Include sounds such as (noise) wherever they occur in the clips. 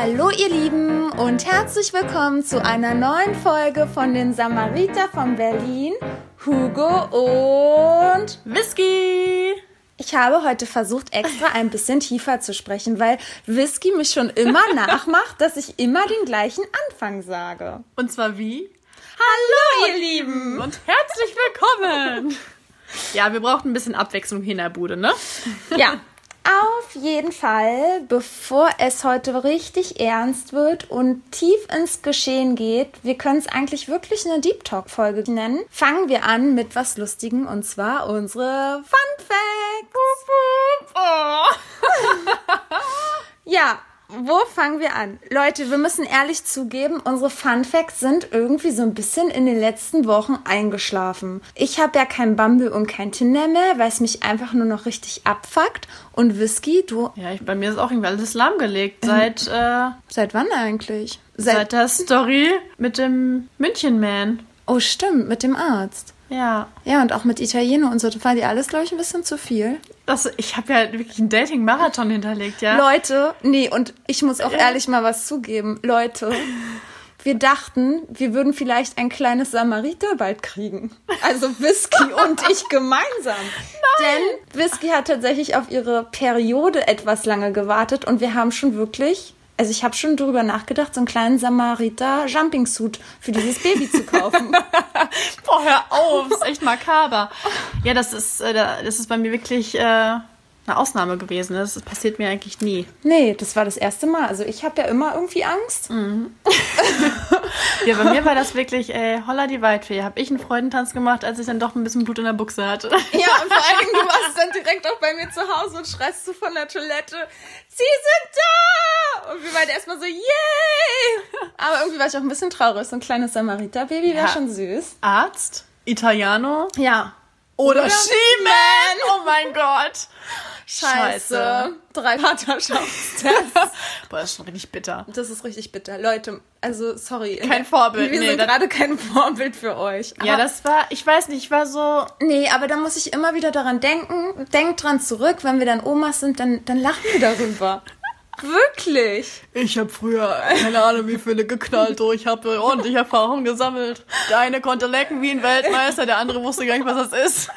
Hallo ihr Lieben und herzlich willkommen zu einer neuen Folge von den Samariter von Berlin, Hugo und Whisky. ich habe heute versucht, extra ein bisschen tiefer zu sprechen, weil Whisky mich schon immer (laughs) nachmacht, dass ich immer den gleichen Anfang sage. Und zwar wie? Hallo ihr Lieben! Und herzlich willkommen. Ja, wir brauchen ein bisschen Abwechslung hier in der Bude, ne? Ja, (laughs) auf jeden Fall, bevor es heute richtig ernst wird und tief ins Geschehen geht, wir können es eigentlich wirklich eine Deep Talk Folge nennen, fangen wir an mit was Lustigem und zwar unsere Fun Facts. (laughs) Ja, wo fangen wir an? Leute, wir müssen ehrlich zugeben, unsere Fun Facts sind irgendwie so ein bisschen in den letzten Wochen eingeschlafen. Ich habe ja kein Bumble und kein Tinder mehr, weil es mich einfach nur noch richtig abfuckt. Und Whisky, du, Ja, ich, bei mir ist auch irgendwie alles lahmgelegt. Seit, (laughs) äh, seit wann eigentlich? seit der Story mit dem München-Man. Oh, stimmt, mit dem Arzt. Ja. Ja, und auch mit Italiener und so. Das war dir alles, glaube ich, ein bisschen zu viel. Das, ich habe ja wirklich einen Dating-Marathon hinterlegt, ja. Leute, nee, und ich muss auch ehrlich mal was zugeben. Leute, wir dachten, wir würden vielleicht ein kleines Samariter bald kriegen. Also Whisky (laughs) und ich gemeinsam. Denn Whisky hat tatsächlich auf ihre Periode etwas lange gewartet und wir haben schon wirklich, also ich habe schon drüber nachgedacht, so einen kleinen Samariter Jumping Suit für dieses Baby zu kaufen. (laughs) Boah, hör auf, ist echt makaber. Ja, das ist, äh, da- das ist bei mir wirklich äh, eine Ausnahme gewesen. Das passiert mir eigentlich nie. Nee, das war das erste Mal. Also ich habe ja immer irgendwie Angst. (laughs) Ja, bei mir war das wirklich, ey, holla die Waldfee. Habe ich einen Freudentanz gemacht, als ich dann doch ein bisschen Blut in der Buchse hatte. Ja, und vor allen Dingen, du warst dann direkt auch bei mir zu Hause und schreist du von der Toilette, sie sind da! Und wir waren erstmal so, yay! Aber irgendwie war ich auch ein bisschen traurig. So ein kleines Samariter-Baby wäre Ja. schon süß. Arzt, Italiano Ja. Oder, Oder She-Man. Oh mein Gott. Scheiße. Drei Vaterschaftstests. (laughs) Boah, das ist schon richtig bitter. Das ist richtig bitter. Leute, also sorry. Kein Vorbild, Wir nee, sind gerade kein Vorbild für euch. Ja, Aber- das war, ich weiß nicht, ich war so, Nee, aber da muss ich immer wieder daran denken. Denkt dran zurück, wenn wir dann Omas sind, dann, dann lachen wir darüber. Wirklich. Ich habe früher keine Ahnung wie viele geknallt, oh, ich habe ordentlich Erfahrung gesammelt. Der eine konnte lecken wie ein Weltmeister, der andere wusste gar nicht, was das ist.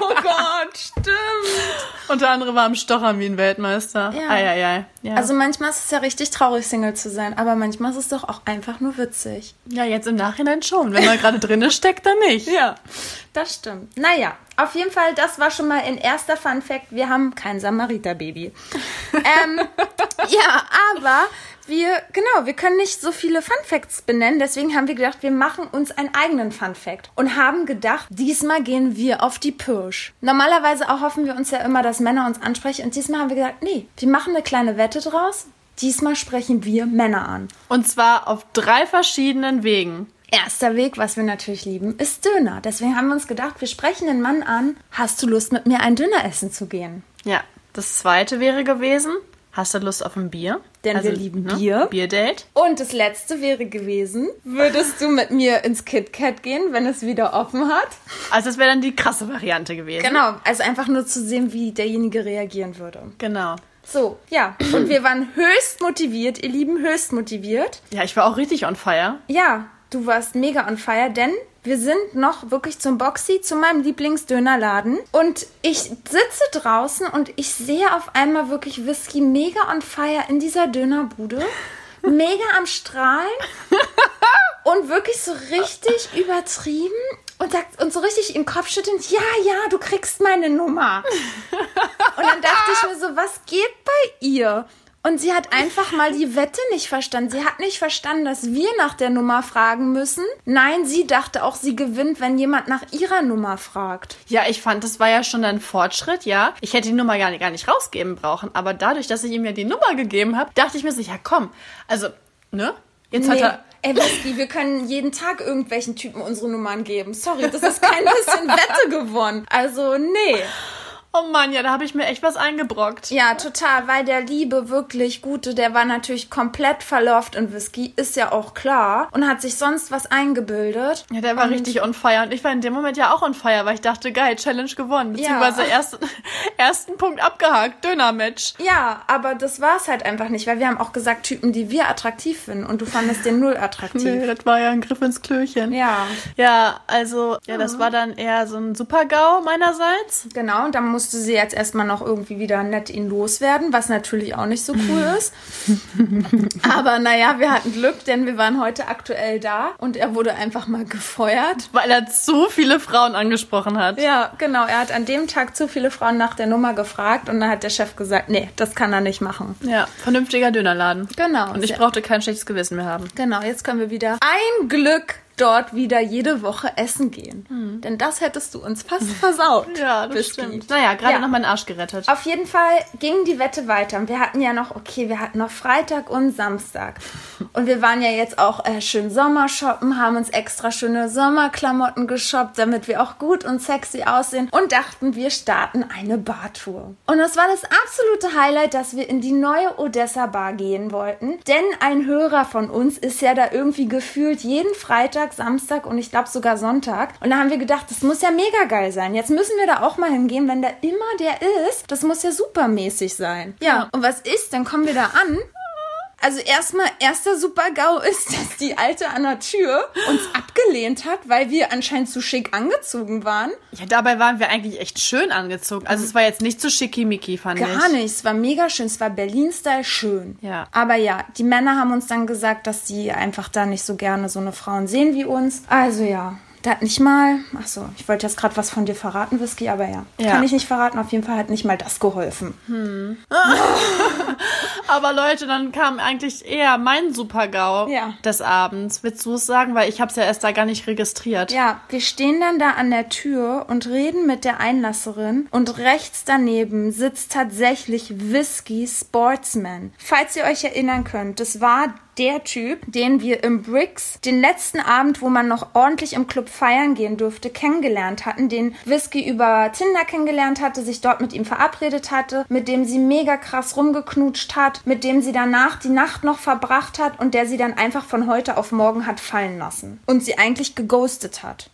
Oh Gott, stimmt. Und der andere war am Stochern wie ein Weltmeister. Ja. Eieiei. Ja. Also manchmal ist es ja richtig traurig, Single zu sein, aber manchmal ist es doch auch einfach nur witzig. ja, jetzt im Nachhinein schon. Wenn man gerade drinne steckt, dann nicht. Ja, das stimmt. Naja, auf jeden Fall, das war schon mal ein erster Fun Fact. Wir haben kein Samariter-Baby. ähm, (laughs) ja, aber wir, genau, wir können nicht so viele Fun Facts benennen. Deswegen haben wir gedacht, wir machen uns einen eigenen Fun Fact. Und haben gedacht, diesmal gehen wir auf die Pirsch. Normalerweise auch hoffen wir uns ja immer, dass Männer uns ansprechen. Und diesmal haben wir gesagt, nee, wir machen eine kleine Wette draus. Diesmal sprechen wir Männer an. Und zwar auf drei verschiedenen Wegen. Erster Weg, was wir natürlich lieben, ist Döner. Deswegen haben wir uns gedacht, wir sprechen den Mann an. Hast du Lust, mit mir ein Döner essen zu gehen? Ja. Das zweite wäre gewesen, hast du Lust auf ein Bier? Also, ne, Denn wir lieben Bier. Bierdate. Und das letzte wäre gewesen, würdest du mit mir ins KitKat gehen, wenn es wieder offen hat? Also das wäre dann die krasse Variante gewesen. Genau, also einfach nur zu sehen, wie derjenige reagieren würde. Genau. So, ja. Und wir waren höchst motiviert, ihr Lieben, höchst motiviert. Ja, ich war auch richtig on fire. Ja, du warst mega on fire, denn wir sind noch wirklich zum Boxy, zu meinem Lieblingsdönerladen. Und ich sitze draußen und ich sehe auf einmal wirklich Whisky mega on fire in dieser Dönerbude. Mega am Strahlen. (laughs) Und wirklich so richtig übertrieben. Und, sagt, und so richtig im Kopf schüttelnd, ja, ja, du kriegst meine Nummer. Und dann dachte ich mir so, was geht bei ihr? Und sie hat einfach mal die Wette nicht verstanden. Sie hat nicht verstanden, dass wir nach der Nummer fragen müssen. Nein, sie dachte auch, sie gewinnt, wenn jemand nach ihrer Nummer fragt. Ja, ich fand, das war ja schon ein Fortschritt, ja. Ich hätte die Nummer gar nicht, gar nicht rausgeben brauchen. Aber dadurch, dass ich ihm ja die Nummer gegeben habe, dachte ich mir so, ja komm, also, ne? Jetzt, Nee. hat er, Ey, Whisky, wir können jeden Tag irgendwelchen Typen unsere Nummern geben. Sorry, das ist kein bisschen Wette gewonnen. Also, nee. Oh Mann, ja, da habe ich mir echt was eingebrockt. Ja, total, weil der liebe, wirklich gute, der war natürlich komplett verlauft in Whisky, ist ja auch klar, und hat sich sonst was eingebildet. Ja, der war Und- richtig on fire. Und ich war in dem Moment ja auch on fire, weil ich dachte, geil, Challenge gewonnen. Beziehungsweise ersten, (laughs) ersten Punkt abgehakt, Döner-Match. Ja, aber das war es halt einfach nicht, weil wir haben auch gesagt, Typen, die wir attraktiv finden, und du fandest den null attraktiv. (laughs) Nee, das war ja ein Griff ins Klöchen. Ja, Ja, also, ja, das war dann eher so ein Super-GAU meinerseits. genau, und dann musste sie jetzt erstmal noch irgendwie wieder nett ihn loswerden, was natürlich auch nicht so cool (laughs) ist. aber naja, wir hatten Glück, denn wir waren heute aktuell da und er wurde einfach mal gefeuert. Weil er zu viele Frauen angesprochen hat. Ja, genau. Er hat an dem Tag zu viele Frauen nach der Nummer gefragt und dann hat der Chef gesagt, nee, das kann er nicht machen. Ja, vernünftiger Dönerladen. Genau. Und ich brauchte kein schlechtes Gewissen mehr haben. Genau, jetzt können wir wieder ein Glück dort wieder jede Woche essen gehen. Denn das hättest du uns fast versaut. (laughs) Ja, das Whisky. stimmt. Naja, gerade Ja. noch meinen Arsch gerettet. Auf jeden Fall ging die Wette weiter. Und wir hatten ja noch, okay, wir hatten noch Freitag und Samstag. Und wir waren ja jetzt auch äh, schön Sommershoppen, haben uns extra schöne Sommerklamotten geshoppt, damit wir auch gut und sexy aussehen und dachten, wir starten eine Bartour. Und das war das absolute Highlight, dass wir in die neue Odessa Bar gehen wollten. Denn ein Hörer von uns ist ja da irgendwie gefühlt jeden Freitag, Samstag und ich glaube sogar Sonntag. Und da haben wir gedacht, das muss ja mega geil sein. Jetzt müssen wir da auch mal hingehen, wenn da immer der ist. Das muss ja supermäßig sein. Ja, und was ist? Dann kommen wir da an. Also erstmal, erster Super-GAU ist, dass die Alte an der Tür uns abgelehnt hat, weil wir anscheinend zu schick angezogen waren. Ja, dabei waren wir eigentlich echt schön angezogen. Also es war jetzt nicht so schickimicki, fand ich. Gar nicht. Es war mega schön. Es war Berlin-Style schön. Ja. Aber ja, die Männer haben uns dann gesagt, dass sie einfach da nicht so gerne so eine Frauen sehen wie uns. Also ja. Da hat nicht mal, ach so, ich wollte jetzt gerade was von dir verraten, Whisky, aber ja, Ja. kann ich nicht verraten. Auf jeden Fall hat nicht mal das geholfen. (laughs) Aber Leute, dann kam eigentlich eher mein Super-GAU Ja. des Abends. Willst du es sagen? Weil ich habe es ja erst da gar nicht registriert. Ja, wir stehen dann da an der Tür und reden mit der Einlasserin und rechts daneben sitzt tatsächlich Whisky Sportsman. Falls ihr euch erinnern könnt, das war der Typ, den wir im Bricks den letzten Abend, wo man noch ordentlich im Club feiern gehen durfte, kennengelernt hatten, den Whisky über Tinder kennengelernt hatte, sich dort mit ihm verabredet hatte, mit dem sie mega krass rumgeknutscht hat, mit dem sie danach die Nacht noch verbracht hat und der sie dann einfach von heute auf morgen hat fallen lassen und sie eigentlich geghostet hat.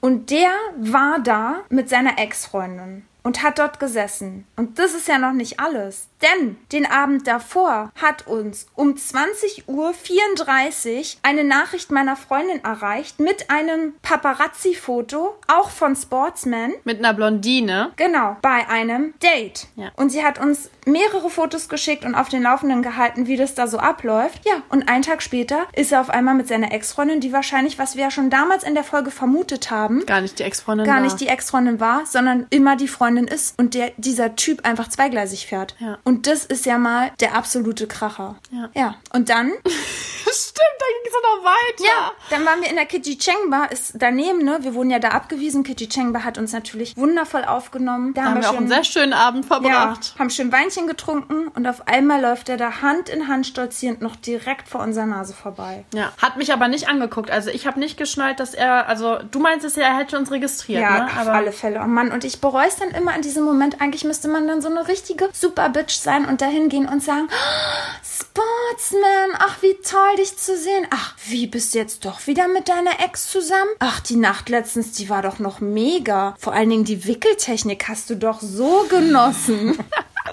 Und der war da mit seiner Ex-Freundin und hat dort gesessen. Und das ist ja noch nicht alles. Denn den Abend davor hat uns um 20.34 Uhr eine Nachricht meiner Freundin erreicht mit einem Paparazzi-Foto, auch von Sportsman. Mit einer Blondine. Genau, bei einem Date. Ja. Und sie hat uns mehrere Fotos geschickt und auf den Laufenden gehalten, wie das da so abläuft. Ja, und einen Tag später ist er auf einmal mit seiner Ex-Freundin, die wahrscheinlich, was wir ja schon damals in der Folge vermutet haben, Gar nicht die Ex-Freundin gar war. nicht die Ex-Freundin war, sondern immer die Freundin ist und der, dieser Typ einfach zweigleisig fährt. Ja. Und das ist ja mal der absolute Kracher. Ja. Ja. Und dann (laughs) Stimmt, da ging es noch weiter. ja, dann waren wir in der Kitty Cheng Bar, ist daneben, ne? Wir wurden ja da abgewiesen. Kitty Cheng Bar hat uns natürlich wundervoll aufgenommen. Da, Da haben wir auch einen sehr schönen Abend ja, verbracht. haben schön Weinchen getrunken und auf einmal läuft er da Hand in Hand stolzierend noch direkt vor unserer Nase vorbei. Ja. Hat mich aber nicht angeguckt. Also ich habe nicht geschnallt, dass er, also du meinst es ja, er hätte uns registriert, Ja, ne? auf alle Fälle. Oh Mann, und ich bereue es dann immer in diesem Moment. Eigentlich müsste man dann so eine richtige Super-Bitch sein und dahin gehen und sagen, "Oh, Sportsman, ach, wie toll, dich zu sehen. Ach, wie bist du jetzt doch wieder mit deiner Ex zusammen? Ach, die Nacht letztens, die war doch noch mega. Vor allen Dingen die Wickeltechnik hast du doch so genossen. (laughs) (laughs)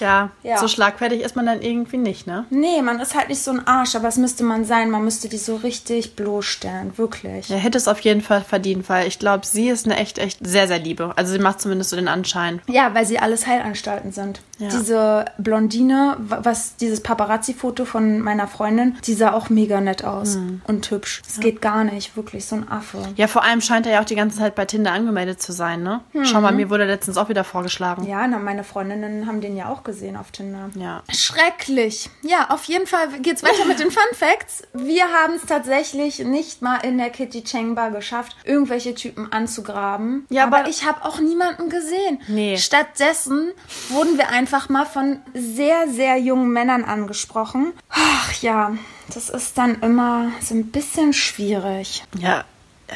Ja, Ja. so schlagfertig ist man dann irgendwie nicht, ne? nee, man ist halt nicht so ein Arsch, aber es müsste man sein. Man müsste die so richtig bloßstellen, wirklich. Er hätte es auf jeden Fall verdient, weil ich glaube, sie ist eine echt, echt sehr, sehr liebe. Also sie macht zumindest so den Anschein. Ja, weil sie alles Heilanstalten sind. Ja. Diese Blondine, wa- was dieses Paparazzi-Foto von meiner Freundin, die sah auch mega nett aus Mhm. und hübsch. Es geht gar nicht, wirklich so ein Affe. Ja, vor allem scheint er ja auch die ganze Zeit bei Tinder angemeldet zu sein, ne? Schau mal, mir wurde letztens auch wieder vorgeschlagen. Mhm. Ja, na, meine Freundinnen haben den ja auch gesehen auf Tinder. Ja. Schrecklich. Ja, auf jeden Fall geht's weiter mit den Fun Facts. Wir haben es tatsächlich nicht mal in der Kitty Cheng Bar geschafft, irgendwelche Typen anzugraben. Ja, aber, aber- ich habe auch niemanden gesehen. Nee. Stattdessen wurden wir einfach mal von sehr, sehr jungen Männern angesprochen. Ach ja, das ist dann immer so ein bisschen schwierig. Ja,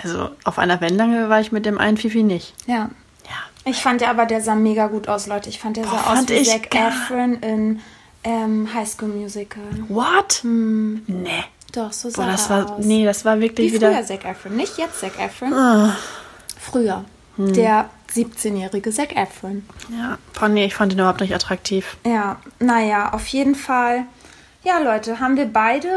also auf einer Wellenlänge war ich mit dem einen Fifi nicht. Ja. Ich fand ja aber, der sah mega gut aus, Leute. Ich fand, der Boah, sah aus wie Zac Efron in ähm, High School Musical. What? Nee. Doch, so sah Boah, das er war, aus. nee, das war wirklich Wie wieder. früher Zac Efron. Nicht jetzt Zac Efron. Ah. Früher. Hm. Der 17-jährige Zac Efron. Ja, nee, ich fand ihn überhaupt nicht attraktiv. Ja, naja, auf jeden Fall. Ja, Leute, haben wir beide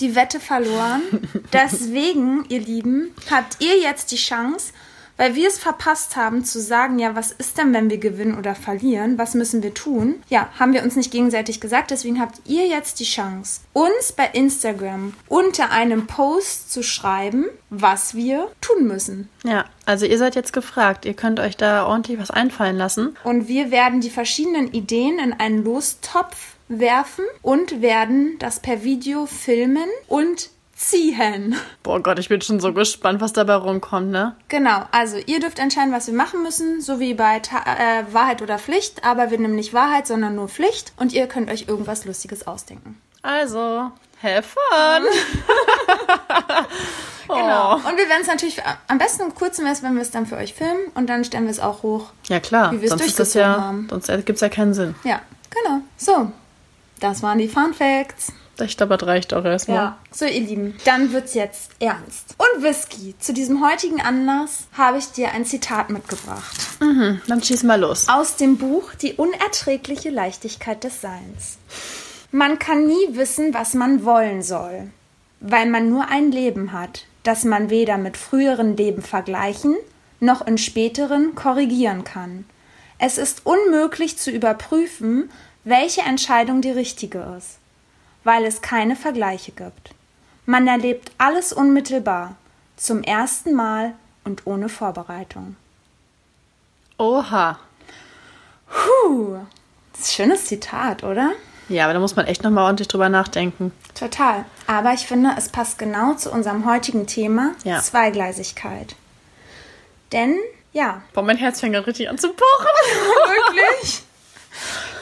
die Wette verloren. (laughs) Deswegen, ihr Lieben, habt ihr jetzt die Chance, weil wir es verpasst haben zu sagen, ja, was ist denn, wenn wir gewinnen oder verlieren? Was müssen wir tun? Ja, haben wir uns nicht gegenseitig gesagt. Deswegen habt ihr jetzt die Chance, uns bei Instagram unter einem Post zu schreiben, was wir tun müssen. Ja, also ihr seid jetzt gefragt. Ihr könnt euch da ordentlich was einfallen lassen. Und wir werden die verschiedenen Ideen in einen Lostopf werfen und werden das per Video filmen und ziehen. Boah Gott, ich bin schon so gespannt, was dabei rumkommt, ne? Genau, also ihr dürft entscheiden, was wir machen müssen, so wie bei Ta äh, Wahrheit oder Pflicht, aber wir nehmen nicht Wahrheit, sondern nur Pflicht und ihr könnt euch irgendwas Lustiges ausdenken. Also, have fun! (laughs) (laughs) Genau. Oh. Und wir werden es natürlich am besten im kurzen wäre wenn wir es dann für euch filmen und dann stellen wir es auch hoch. Ja klar, Wie wir es durchgezogen ja, haben. sonst gibt es ja keinen Sinn. Ja, genau. So, das waren die Fun Facts. Ich glaube, das reicht auch erstmal. Ja. So, ihr Lieben, dann wird's jetzt ernst. Und Whisky, zu diesem heutigen Anlass habe ich dir ein Zitat mitgebracht. Mhm, dann schieß mal los. Aus dem Buch Die unerträgliche Leichtigkeit des Seins. Man kann nie wissen, was man wollen soll, weil man nur ein Leben hat, das man weder mit früheren Leben vergleichen noch in späteren korrigieren kann. Es ist unmöglich zu überprüfen, welche Entscheidung die richtige ist, weil es keine Vergleiche gibt. Man erlebt alles unmittelbar, zum ersten Mal und ohne Vorbereitung. Oha. Puh, das ist ein schönes Zitat, oder? Ja, aber da muss man echt nochmal ordentlich drüber nachdenken. Total. Aber ich finde, es passt genau zu unserem heutigen Thema Ja. Zweigleisigkeit. Denn, ja, Boah, mein Herz fängt richtig an zu pochen. (laughs) wirklich.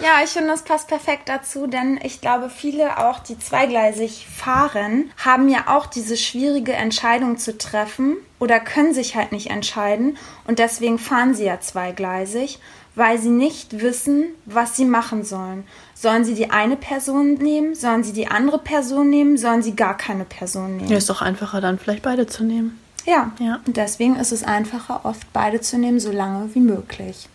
Ja, ich finde, es passt perfekt dazu, denn ich glaube, viele auch, die zweigleisig fahren, haben ja auch diese schwierige Entscheidung zu treffen oder können sich halt nicht entscheiden und deswegen fahren sie ja zweigleisig, weil sie nicht wissen, was sie machen sollen. Sollen sie die eine Person nehmen? Sollen sie die andere Person nehmen? Sollen sie gar keine Person nehmen? Ja, ist doch einfacher, dann vielleicht beide zu nehmen. Ja. Ja. Und deswegen ist es einfacher, oft beide zu nehmen, so lange wie möglich.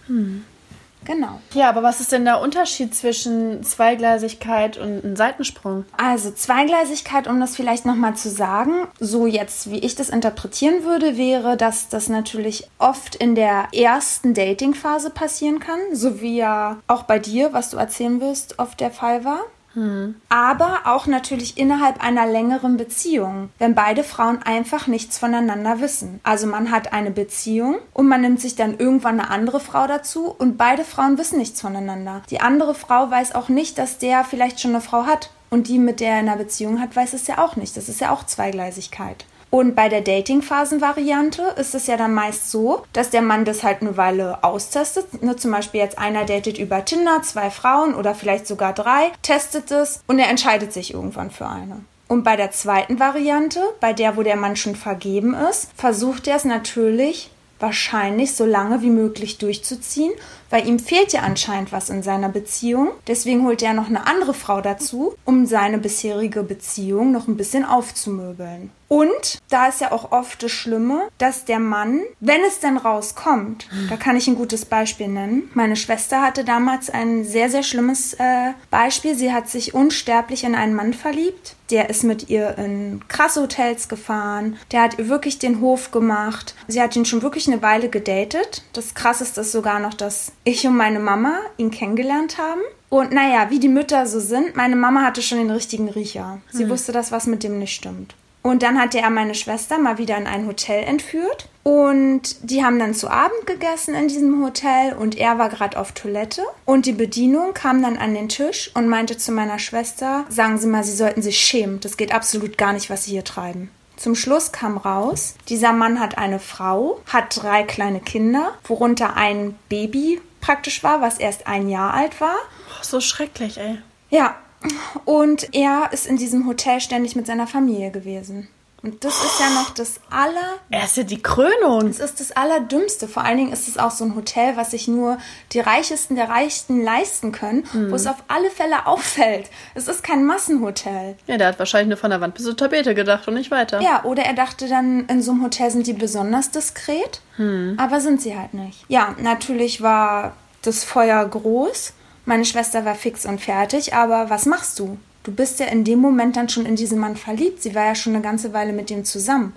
Genau. Ja, aber was ist denn der Unterschied zwischen Zweigleisigkeit und einem Seitensprung? Also Zweigleisigkeit, um das vielleicht nochmal zu sagen, so jetzt, wie ich das interpretieren würde, wäre, dass das natürlich oft in der ersten Dating-Phase passieren kann, so wie ja auch bei dir, was du erzählen wirst, oft der Fall war. Aber auch natürlich innerhalb einer längeren Beziehung, wenn beide Frauen einfach nichts voneinander wissen. Also man hat eine Beziehung und man nimmt sich dann irgendwann eine andere Frau dazu und beide Frauen wissen nichts voneinander. Die andere Frau weiß auch nicht, dass der vielleicht schon eine Frau hat und die, mit der er eine Beziehung hat, weiß es ja auch nicht. Das ist ja auch Zweigleisigkeit. Und bei der Dating-Phasen-Variante ist es ja dann meist so, dass der Mann das halt eine Weile austestet. Ne, zum Beispiel jetzt einer datet über Tinder, zwei Frauen oder vielleicht sogar drei, testet es und er entscheidet sich irgendwann für eine. Und bei der zweiten Variante, bei der, wo der Mann schon vergeben ist, versucht er es natürlich wahrscheinlich so lange wie möglich durchzuziehen, weil ihm fehlt ja anscheinend was in seiner Beziehung. Deswegen holt er noch eine andere Frau dazu, um seine bisherige Beziehung noch ein bisschen aufzumöbeln. Und da ist ja auch oft das Schlimme, dass der Mann, wenn es denn rauskommt, da kann ich ein gutes Beispiel nennen. Meine Schwester hatte damals ein sehr, sehr schlimmes äh, Beispiel. Sie hat sich unsterblich in einen Mann verliebt. Der ist mit ihr in krasse Hotels gefahren. Der hat ihr wirklich den Hof gemacht. Sie hat ihn schon wirklich eine Weile gedatet. Das krasseste ist sogar noch, dass ich und meine Mama ihn kennengelernt haben. Und naja, wie die Mütter so sind, meine Mama hatte schon den richtigen Riecher. Sie wusste, dass was mit dem nicht stimmt. Und dann hatte er meine Schwester mal wieder in ein Hotel entführt. Und die haben dann zu Abend gegessen in diesem Hotel und er war gerade auf Toilette. Und die Bedienung kam dann an den Tisch und meinte zu meiner Schwester, sagen Sie mal, Sie sollten sich schämen. Das geht absolut gar nicht, was Sie hier treiben. Zum Schluss kam raus, dieser Mann hat eine Frau, hat drei kleine Kinder, worunter ein Baby praktisch war, was erst ein Jahr alt war. Oh, so schrecklich, ey. Ja, und er ist in diesem Hotel ständig mit seiner Familie gewesen. Und das ist ja noch das aller. Er ist ja die Krönung. Das ist das Allerdümmste. Vor allen Dingen ist es auch so ein Hotel, was sich nur die Reichesten der Reichsten leisten können, wo es auf alle Fälle auffällt. Es ist kein Massenhotel. Ja, der hat wahrscheinlich nur von der Wand bis zur Tapete gedacht und nicht weiter. Ja, oder er dachte dann, in so einem Hotel sind die besonders diskret. Aber sind sie halt nicht. Ja, natürlich war das Feuer groß. Meine Schwester war fix und fertig, aber was machst du? Du bist ja in dem Moment dann schon in diesen Mann verliebt. Sie war ja schon eine ganze Weile mit ihm zusammen.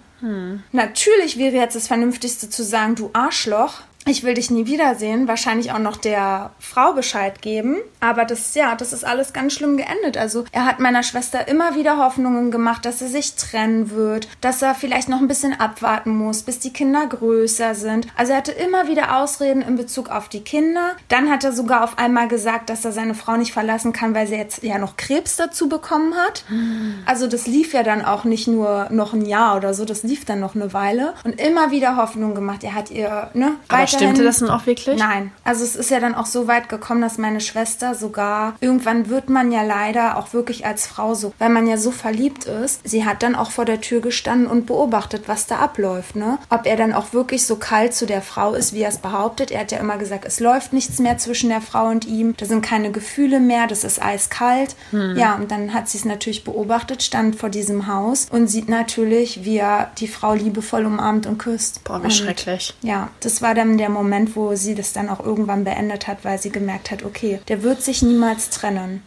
Natürlich wäre jetzt das Vernünftigste zu sagen, du Arschloch, ich will dich nie wiedersehen, wahrscheinlich auch noch der Frau Bescheid geben. Aber das, ja, das ist alles ganz schlimm geendet. Also er hat meiner Schwester immer wieder Hoffnungen gemacht, dass er sich trennen wird, dass er vielleicht noch ein bisschen abwarten muss, bis die Kinder größer sind. Also er hatte immer wieder Ausreden in Bezug auf die Kinder. Dann hat er sogar auf einmal gesagt, dass er seine Frau nicht verlassen kann, weil sie jetzt ja noch Krebs dazu bekommen hat. Also das lief ja dann auch nicht nur noch ein Jahr oder so, das lief dann noch eine Weile. Und immer wieder Hoffnung gemacht. Er hat ihr, ne, weiterhin- stimmte das denn auch wirklich? Nein. Also es ist ja dann auch so weit gekommen, dass meine Schwester sogar, irgendwann wird man ja leider auch wirklich als Frau so, weil man ja so verliebt ist, sie hat dann auch vor der Tür gestanden und beobachtet, was da abläuft, ne? Ob er dann auch wirklich so kalt zu der Frau ist, wie er es behauptet. Er hat ja immer gesagt, es läuft nichts mehr zwischen der Frau und ihm, da sind keine Gefühle mehr, das ist eiskalt. Ja, und dann hat sie es natürlich beobachtet, stand vor diesem Haus und sieht natürlich, wie er die Frau liebevoll umarmt und küsst. Boah, wie und schrecklich. ja, das war dann der Moment, wo sie das dann auch irgendwann beendet hat, weil sie gemerkt hat, okay, der wird sich niemals trennen.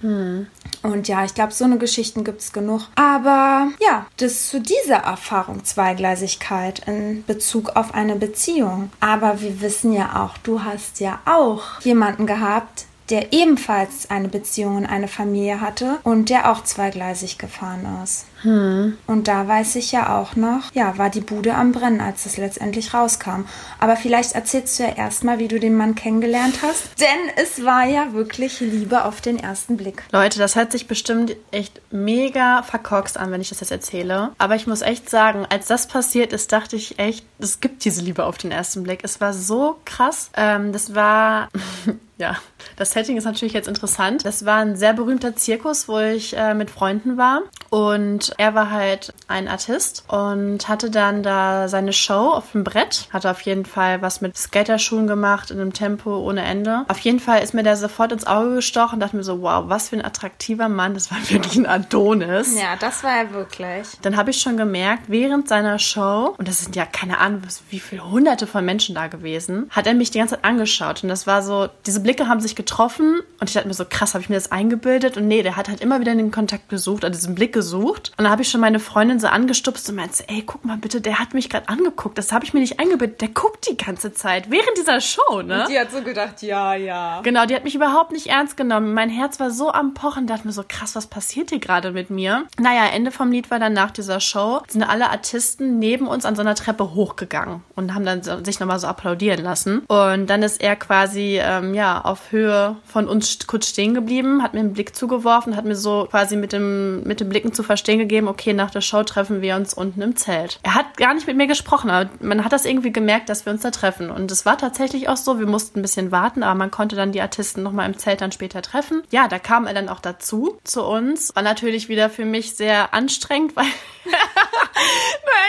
Und ja, ich glaube, so eine Geschichten gibt es genug. Aber ja, das zu dieser Erfahrung Zweigleisigkeit in Bezug auf eine Beziehung. Aber wir wissen ja auch, du hast ja auch jemanden gehabt, der ebenfalls eine Beziehung und eine Familie hatte und der auch zweigleisig gefahren ist. Und da weiß ich ja auch noch, ja, war die Bude am Brennen, als es letztendlich rauskam. Aber vielleicht erzählst du ja erstmal, wie du den Mann kennengelernt hast. Denn es war ja wirklich Liebe auf den ersten Blick. Leute, das hört sich bestimmt echt mega verkorkst an, wenn ich das jetzt erzähle. Aber ich muss echt sagen, als das passiert ist, dachte ich echt, es gibt diese Liebe auf den ersten Blick. Es war so krass. Ähm, das war, (laughs) ja, das Setting ist natürlich jetzt interessant. Das war ein sehr berühmter Zirkus, wo ich äh, mit Freunden war. Und er war halt ein Artist und hatte dann da seine Show auf dem Brett. Hatte auf jeden Fall was mit Skaterschuhen gemacht in einem Tempo ohne Ende. Auf jeden Fall ist mir der sofort ins Auge gestochen und dachte mir so, wow, was für ein attraktiver Mann. Das war (laughs) wirklich ein Adonis. Ja, das war er wirklich. Dann habe ich schon gemerkt, während seiner Show, und das sind ja keine Ahnung, wie viele hunderte von Menschen da gewesen, hat er mich die ganze Zeit angeschaut. Und das war so, diese Blicke haben sich getroffen und ich dachte mir so, krass, habe ich mir das eingebildet? Und nee, der hat halt immer wieder den Kontakt gesucht, also diesen Blick gesucht. Und dann habe ich schon meine Freundin so angestupst und meinte, ey, guck mal bitte, der hat mich gerade angeguckt. Das habe ich mir nicht eingebildet. Der guckt die ganze Zeit, während dieser Show, ne? Die hat so gedacht, ja, ja. Genau, die hat mich überhaupt nicht ernst genommen. Mein Herz war so am Pochen, dachte mir so, krass, was passiert hier gerade mit mir? Naja, Ende vom Lied war dann nach dieser Show, sind alle Artisten neben uns an so einer Treppe hochgegangen und haben dann so, sich nochmal so applaudieren lassen. Und dann ist er quasi, ähm, ja, auf Höhe von uns kurz stehen geblieben, hat mir einen Blick zugeworfen, hat mir so quasi mit dem, mit dem Blicken zu verstehen gegeben, okay, nach der Show treffen wir uns unten im Zelt. Er hat gar nicht mit mir gesprochen, aber man hat das irgendwie gemerkt, dass wir uns da treffen. Und es war tatsächlich auch so, wir mussten ein bisschen warten, aber man konnte dann die Artisten nochmal im Zelt dann später treffen. Ja, da kam er dann auch dazu, zu uns. War natürlich wieder für mich sehr anstrengend, weil (laughs) nur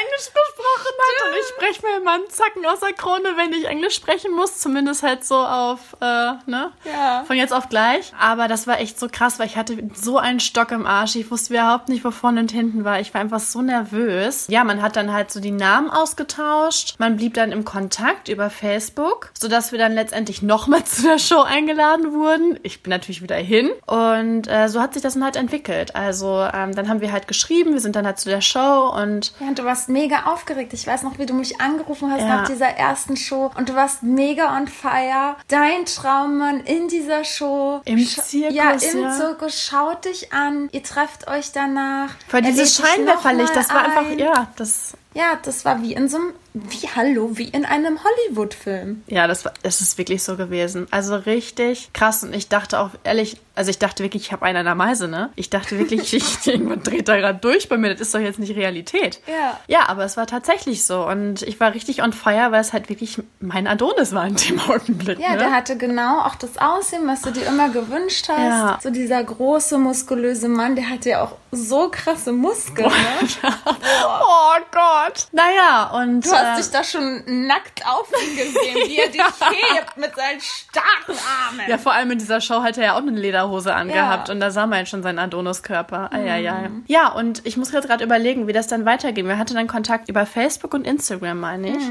Englisch gesprochen hat ich spreche mir immer einen Zacken aus der Krone, wenn ich Englisch sprechen muss, zumindest halt so auf, äh, ne? Ja. Von jetzt auf gleich. Aber das war echt so krass, weil ich hatte so einen Stock im Arsch. Ich wusste überhaupt nicht, wo vorne und hinten war. Ich war einfach so nervös. Ja, man hat dann halt so die Namen ausgetauscht. Man blieb dann im Kontakt über Facebook, sodass wir dann letztendlich nochmal (laughs) zu der Show eingeladen wurden. Ich bin natürlich wieder hin. Und äh, so hat sich das dann halt entwickelt. Also ähm, dann haben wir halt geschrieben, wir sind dann halt zu der Show und Ja, und du warst mega aufgeregt. Ich weiß noch, wie du mich angerufen hast Ja. nach dieser ersten Show. Und du warst mega on fire. Dein Traummann in dieser Show. Im Zirkus, Ja, im ja. Zirkus. Schaut dich an. Ihr trefft euch danach. vor dieses Scheinwerferlicht, das war einfach, ein. ja, das Ja, das war wie in so einem wie, hallo, wie in einem Hollywood-Film. Ja, das, war, das ist wirklich so gewesen. Also richtig krass. Und ich dachte auch ehrlich, also ich dachte wirklich, ich habe einen an der Meise, ne? Ich dachte wirklich, (laughs) ich, irgendwann dreht da gerade durch bei mir. Das ist doch jetzt nicht Realität. Ja. Ja, aber es war tatsächlich so. Und ich war richtig on fire, weil es halt wirklich mein Adonis war in dem (laughs) Augenblick. Ja, ne? der hatte genau auch das Aussehen, was du dir immer gewünscht hast. Ja. So dieser große, muskulöse Mann, der hatte ja auch so krasse Muskeln. Ne? (laughs) Oh Gott. Naja, und. Du hast äh, dich da schon nackt auf ihn gesehen, wie er dich hebt mit seinen starken Armen. Ja, vor allem in dieser Show hat er ja auch eine Lederhose angehabt Ja. und da sah man schon seinen Adoniskörper. Eieiei. Ja, und ich muss jetzt gerade überlegen, wie das dann weiterging. Wir hatten dann Kontakt über Facebook und Instagram, meine ich.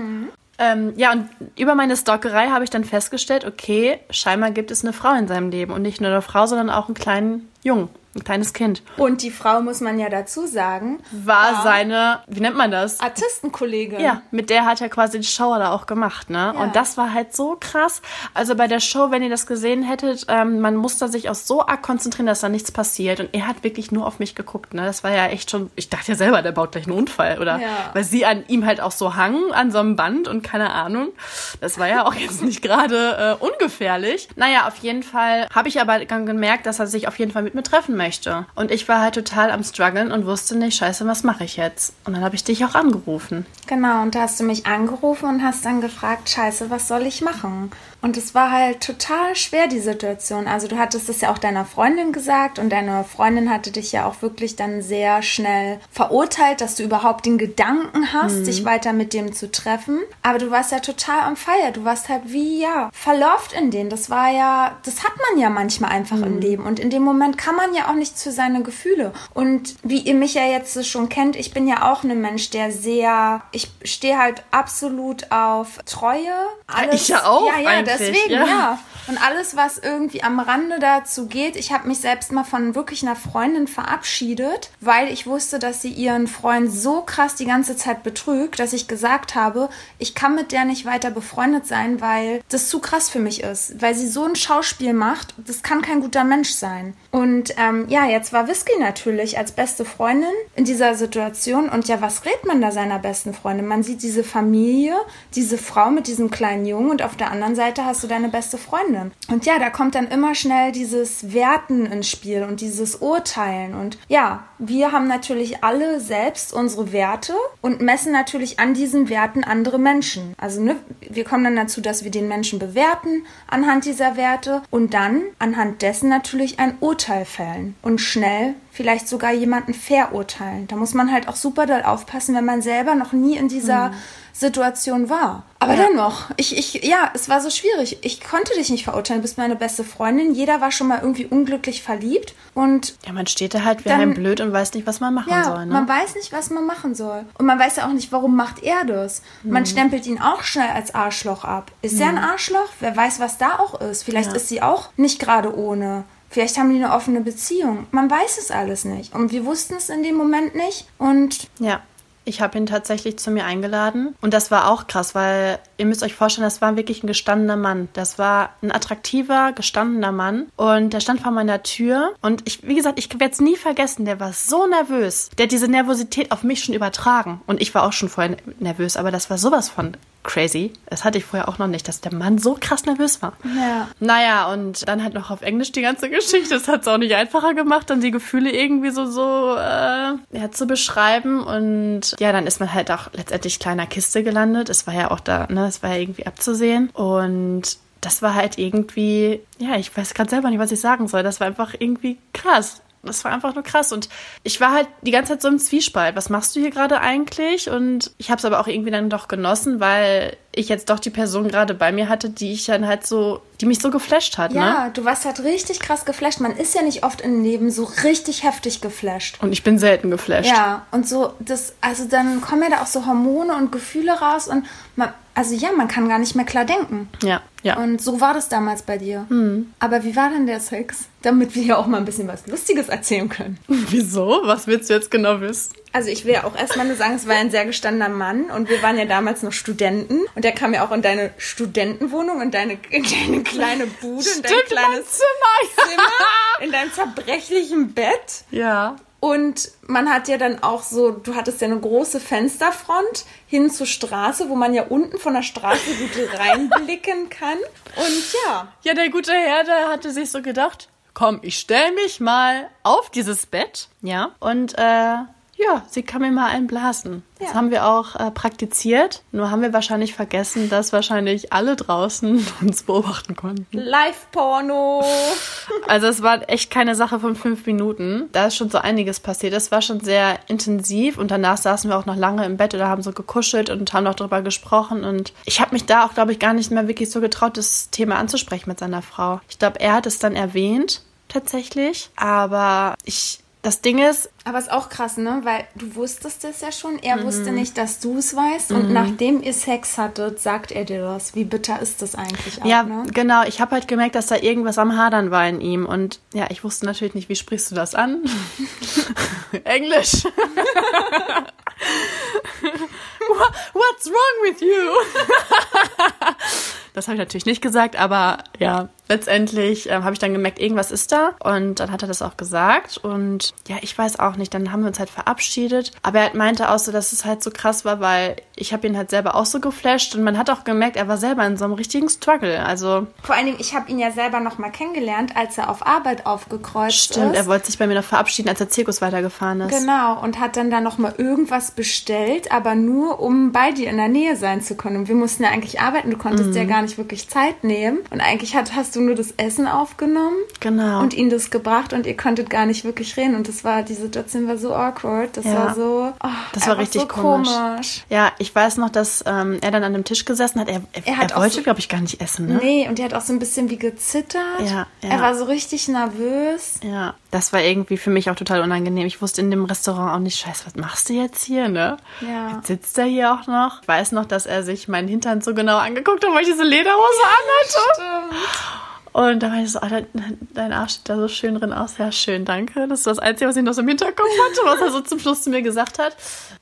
Ähm, ja, und über meine Stalkerei habe ich dann festgestellt, okay, scheinbar gibt es eine Frau in seinem Leben und nicht nur eine Frau, sondern auch einen kleinen Jungen, ein kleines Kind. Und die Frau, muss man ja dazu sagen, War seine, wie nennt man das? Artistenkollegin. Ja, mit der hat er quasi die Show da auch gemacht, ne? Ja. Und das war halt so krass. Also bei der Show, wenn ihr das gesehen hättet, ähm, man musste sich auch so arg konzentrieren, dass da nichts passiert. Und er hat wirklich nur auf mich geguckt, ne? Das war ja echt schon, ich dachte ja selber, der baut gleich einen Unfall, oder? Ja. Weil sie an ihm halt auch so hang, an so einem Band und keine Ahnung. Das war ja auch jetzt nicht gerade äh, ungefährlich. Naja, auf jeden Fall habe ich aber dann gemerkt, dass er sich auf jeden Fall mit mir treffen möchte. Und ich war halt total am struggeln und wusste nicht, scheiße, was mache ich jetzt? Und dann habe ich dich auch angerufen. Genau, und da hast du mich angerufen und hast dann gefragt, scheiße, was soll ich machen? Und es war halt total schwer, die Situation. Also du hattest es ja auch deiner Freundin gesagt und deine Freundin hatte dich ja auch wirklich dann sehr schnell verurteilt, dass du überhaupt den Gedanken hast, dich weiter mit dem zu treffen. Aber du warst ja total am Feier. Du warst halt wie, ja, verlauft in den. Das war ja, das hat man ja manchmal einfach im Leben. Und in dem Moment kann man ja auch nichts für seine Gefühle. Und wie ihr mich ja jetzt schon kennt, ich bin ja auch ein Mensch, der sehr, ich stehe halt absolut auf Treue. ich ja auch Ja, ja, deswegen, ja. ja. Und alles, was irgendwie am Rande dazu geht, ich habe mich selbst mal von wirklich einer Freundin verabschiedet, weil ich wusste, dass sie ihren Freund so krass die ganze Zeit betrügt, dass ich gesagt habe, ich kann mit der nicht weiter befreundet sein, weil das zu krass für mich ist. Weil sie so ein Schauspiel macht, das kann kein guter Mensch sein. Und ähm, ja, jetzt war Whisky natürlich als beste Freundin in dieser Situation. Und ja, was rät man da seiner besten Freundin? Man sieht diese Familie, diese Frau mit diesem kleinen Jungen und auf der anderen Seite hast du deine beste Freundin. Und ja, da kommt dann immer schnell dieses Werten ins Spiel und dieses Urteilen. Und ja, wir haben natürlich alle selbst unsere Werte und messen natürlich an diesen Werten andere Menschen. Also ne, wir kommen dann dazu, dass wir den Menschen bewerten anhand dieser Werte und dann anhand dessen natürlich ein Urteil fällen und schnell vielleicht sogar jemanden verurteilen. Da muss man halt auch super doll aufpassen, wenn man selber noch nie in dieser Situation war. Aber dennoch, ich, ich, ja, es war so schwierig. Ich konnte dich nicht verurteilen. Du bist meine beste Freundin. Jeder war schon mal irgendwie unglücklich verliebt. Und Ja, man steht da halt wie ein blöd und weiß nicht, was man machen ja, soll, ne? man weiß nicht, was man machen soll. Und man weiß ja auch nicht, warum macht er das. Mhm. Man stempelt ihn auch schnell als Arschloch ab. Ist er ein Arschloch? Wer weiß, was da auch ist. Vielleicht Ja. ist sie auch nicht gerade ohne. Vielleicht haben die eine offene Beziehung. Man weiß es alles nicht. Und wir wussten es in dem Moment nicht. Und Ja. Ich habe ihn tatsächlich zu mir eingeladen und das war auch krass, weil ihr müsst euch vorstellen, das war wirklich ein gestandener Mann. Das war ein attraktiver, gestandener Mann und der stand vor meiner Tür und ich, wie gesagt, ich werde es nie vergessen, der war so nervös. Der hat diese Nervosität auf mich schon übertragen und ich war auch schon vorher nervös, aber das war sowas von crazy. Das hatte ich vorher auch noch nicht, dass der Mann so krass nervös war. ja. Naja, und dann halt noch auf Englisch die ganze Geschichte. Das hat es auch nicht einfacher gemacht, dann die Gefühle irgendwie so, so äh, ja, zu beschreiben. Und ja, dann ist man halt auch letztendlich kleiner Kiste gelandet. Es war ja auch da, ne, es war ja irgendwie abzusehen. Und das war halt irgendwie, ja, ich weiß gerade selber nicht, was ich sagen soll. Das war einfach irgendwie krass. Das war einfach nur krass. Und ich war halt die ganze Zeit so im Zwiespalt. Was machst du hier gerade eigentlich? Und ich habe es aber auch irgendwie dann doch genossen, weil ich jetzt doch die Person gerade bei mir hatte, die ich dann halt so, die mich so geflasht hat, ne? Ja, du warst halt richtig krass geflasht. Man ist ja nicht oft im Leben so richtig heftig geflasht. Und ich bin selten geflasht. Ja, und so, das, also dann kommen ja da auch so Hormone und Gefühle raus und man, also ja, man kann gar nicht mehr klar denken. Ja, ja. Und so war das damals bei dir. Aber wie war denn der Sex? Damit wir ja auch mal ein bisschen was Lustiges erzählen können. (laughs) Wieso? Was willst du jetzt genau wissen? Also ich will ja auch erstmal nur sagen, es war ein sehr gestandener Mann und wir waren ja damals noch Studenten und der kam ja auch in deine Studentenwohnung, in deine, in deine kleine Bude, in dein kleines Zimmer. Zimmer, in deinem zerbrechlichen Bett. Ja. Und man hat ja dann auch so, du hattest ja eine große Fensterfront hin zur Straße, wo man ja unten von der Straße (laughs) gut reinblicken kann. Und ja. Ja, der gute Herr, der hatte sich so gedacht, komm, ich stell mich mal auf dieses Bett, ja, und äh, ja, sie kann mir mal einblasen. Das Ja. haben wir auch äh, praktiziert. Nur haben wir wahrscheinlich vergessen, dass wahrscheinlich alle draußen (laughs) uns beobachten konnten. Live-Porno. (laughs) Also es war echt keine Sache von fünf Minuten. Da ist schon so einiges passiert. Es war schon sehr intensiv und danach saßen wir auch noch lange im Bett oder haben so gekuschelt und haben noch darüber gesprochen. Und ich habe mich da auch, glaube ich, gar nicht mehr wirklich so getraut, das Thema anzusprechen mit seiner Frau. Ich glaube, er hat es dann erwähnt, tatsächlich. Aber ich, das Ding ist, Aber ist auch krass, ne? Weil du wusstest es ja schon. Er Mhm. wusste nicht, dass du es weißt. Und nachdem ihr Sex hattet, sagt er dir das. Wie bitter ist das eigentlich auch, ja, ne? genau. Ich habe halt gemerkt, dass da irgendwas am Hadern war in ihm. Und ja, ich wusste natürlich nicht, wie sprichst du das an? (laughs) Englisch. Wha- What's wrong with you? (laughs) das habe ich natürlich nicht gesagt, aber ja, letztendlich ähm, habe ich dann gemerkt, irgendwas ist da. Und dann hat er das auch gesagt. Und ja, ich weiß auch nicht. Dann haben wir uns halt verabschiedet. Aber er meinte auch so, dass es halt so krass war, weil ich habe ihn halt selber auch so geflasht. Und man hat auch gemerkt, er war selber in so einem richtigen Struggle. Also Vor allen Dingen, ich habe ihn ja selber noch mal kennengelernt, als er auf Arbeit aufgekreuzt stimmt, ist. er wollte sich bei mir noch verabschieden, als der Zirkus weitergefahren ist. Genau, und hat dann da noch mal irgendwas bestellt, aber nur, um bei dir in der Nähe sein zu können. Und wir mussten ja eigentlich arbeiten, du konntest Mhm. ja gar nicht wirklich Zeit nehmen. Und eigentlich hat, hast du nur das Essen aufgenommen Genau. und ihm das gebracht und ihr konntet gar nicht wirklich reden. Und das war, die Situation war so awkward. Das Ja. war so, oh, Das war richtig so komisch. komisch. Ja, ich weiß noch, dass ähm, er dann an dem Tisch gesessen hat. Er, er, Er hat er wollte, so- glaube ich, gar nicht essen, ne? Nee, und die hat auch so ein bisschen wie gezittert. Ja, ja. Er war so richtig nervös. Ja, das war irgendwie für mich auch total unangenehm. Ich wusste in dem Restaurant auch nicht, scheiße, was machst du jetzt hier, ne? Ja. Jetzt sitzt er hier auch noch. Ich weiß noch, dass er sich meinen Hintern so genau angeguckt hat, weil ich diese Lederhose anhatte. Und da war ich so, oh, dein, dein Arsch sieht da so schön drin aus. Ja, schön, danke. Das ist das Einzige, was ich noch so im Hinterkopf hatte, was er so zum Schluss zu mir gesagt hat.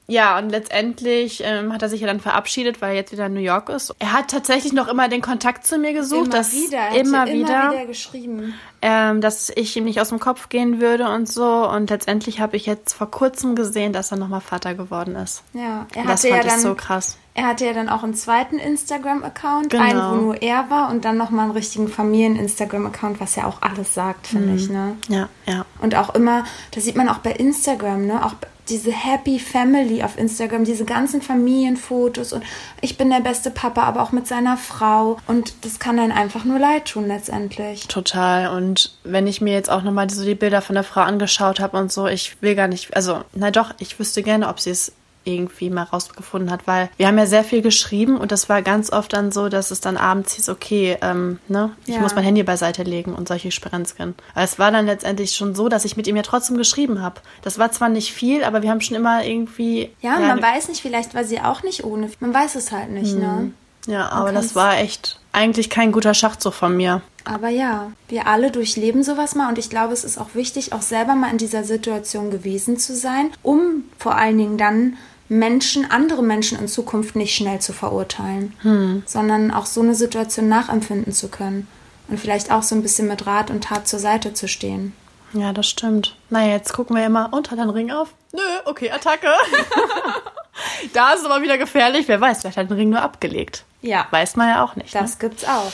Ja, und letztendlich ähm, hat er sich ja dann verabschiedet, weil er jetzt wieder in New York ist. Er hat tatsächlich noch immer den Kontakt zu mir gesucht. Immer dass wieder. Er Immer dir wieder. Immer wieder geschrieben. ähm, dass ich ihm nicht aus dem Kopf gehen würde und so. Und letztendlich habe ich jetzt vor kurzem gesehen, dass er nochmal Vater geworden ist. Ja, er Und das hatte fand ja ich dann so krass. Er hatte ja dann auch einen zweiten Instagram-Account, Genau. einen, wo nur er war und dann nochmal einen richtigen Familien-Instagram-Account, was ja auch alles sagt, finde ich, ne? Ja, ja. Und auch immer, das sieht man auch bei Instagram, ne? Auch diese Happy Family auf Instagram, diese ganzen Familienfotos und ich bin der beste Papa, aber auch mit seiner Frau. Und das kann dann einfach nur leid tun letztendlich. Total. Und wenn ich mir jetzt auch nochmal so die Bilder von der Frau angeschaut habe und so, ich will gar nicht, also, na doch, ich wüsste gerne, ob sie es irgendwie mal rausgefunden hat, weil wir haben ja sehr viel geschrieben und das war ganz oft dann so, dass es dann abends hieß, okay, ähm, ne, ich Ja. muss mein Handy beiseite legen und solche Sperenzken. Aber es war dann letztendlich schon so, dass ich mit ihm ja trotzdem geschrieben habe. Das war zwar nicht viel, aber wir haben schon immer irgendwie. Ja, man ne- weiß nicht, vielleicht war sie auch nicht ohne. Man weiß es halt nicht, ne? Ja, aber das war echt eigentlich kein guter Schachzug von mir. Aber ja, wir alle durchleben sowas mal und ich glaube, es ist auch wichtig, auch selber mal in dieser Situation gewesen zu sein, um vor allen Dingen dann Menschen, andere Menschen in Zukunft nicht schnell zu verurteilen, sondern auch so eine Situation nachempfinden zu können und vielleicht auch so ein bisschen mit Rat und Tat zur Seite zu stehen. Ja, das stimmt. Naja, jetzt gucken wir immer, und hat er einen Ring auf? Nö, okay, Attacke. (laughs) da ist es aber wieder gefährlich. Wer weiß, vielleicht hat den Ring nur abgelegt. Ja, Weiß man ja auch nicht. Ne? das gibt's auch.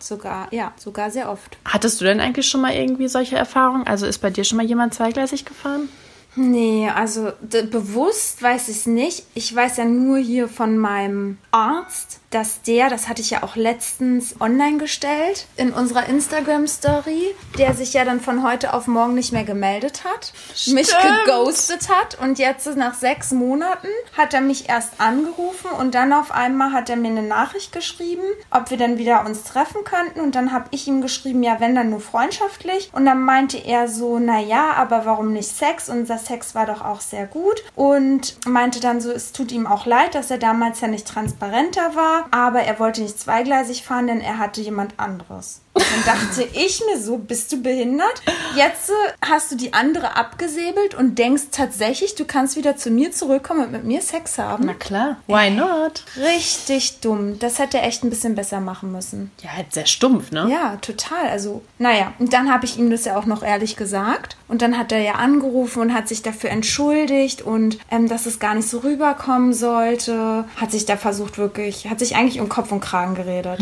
Sogar, ja, sogar sehr oft. Hattest du denn eigentlich schon mal irgendwie solche Erfahrungen? Also ist bei dir schon mal jemand zweigleisig gefahren? Nee, also bewusst weiß ich es nicht. Ich weiß ja nur hier von meinem Arzt, dass der, das hatte ich ja auch letztens online gestellt in unserer Instagram-Story, der sich ja dann von heute auf morgen nicht mehr gemeldet hat, mich geghostet hat und jetzt nach sechs Monaten hat er mich erst angerufen und dann auf einmal hat er mir eine Nachricht geschrieben, ob wir dann wieder uns treffen könnten und dann habe ich ihm geschrieben, ja, wenn dann nur freundschaftlich und dann meinte er so, na ja, aber warum nicht Sex? Unser Sex war doch auch sehr gut und meinte dann so, es tut ihm auch leid, dass er damals ja nicht transparenter war, aber er wollte nicht zweigleisig fahren, denn er hatte jemand anderes. Dann dachte ich mir so, bist du behindert? Jetzt äh, hast du die andere abgesäbelt und denkst tatsächlich, du kannst wieder zu mir zurückkommen und mit mir Sex haben? Na klar. Why not? Richtig dumm. Das hätte er echt ein bisschen besser machen müssen. Ja, halt sehr stumpf, ne? Ja, total. Also, naja, und dann habe ich ihm das ja auch noch ehrlich gesagt. Und dann hat er ja angerufen und hat sich dafür entschuldigt und ähm, dass es gar nicht so rüberkommen sollte. Hat sich da versucht wirklich, hat sich eigentlich um Kopf und Kragen geredet.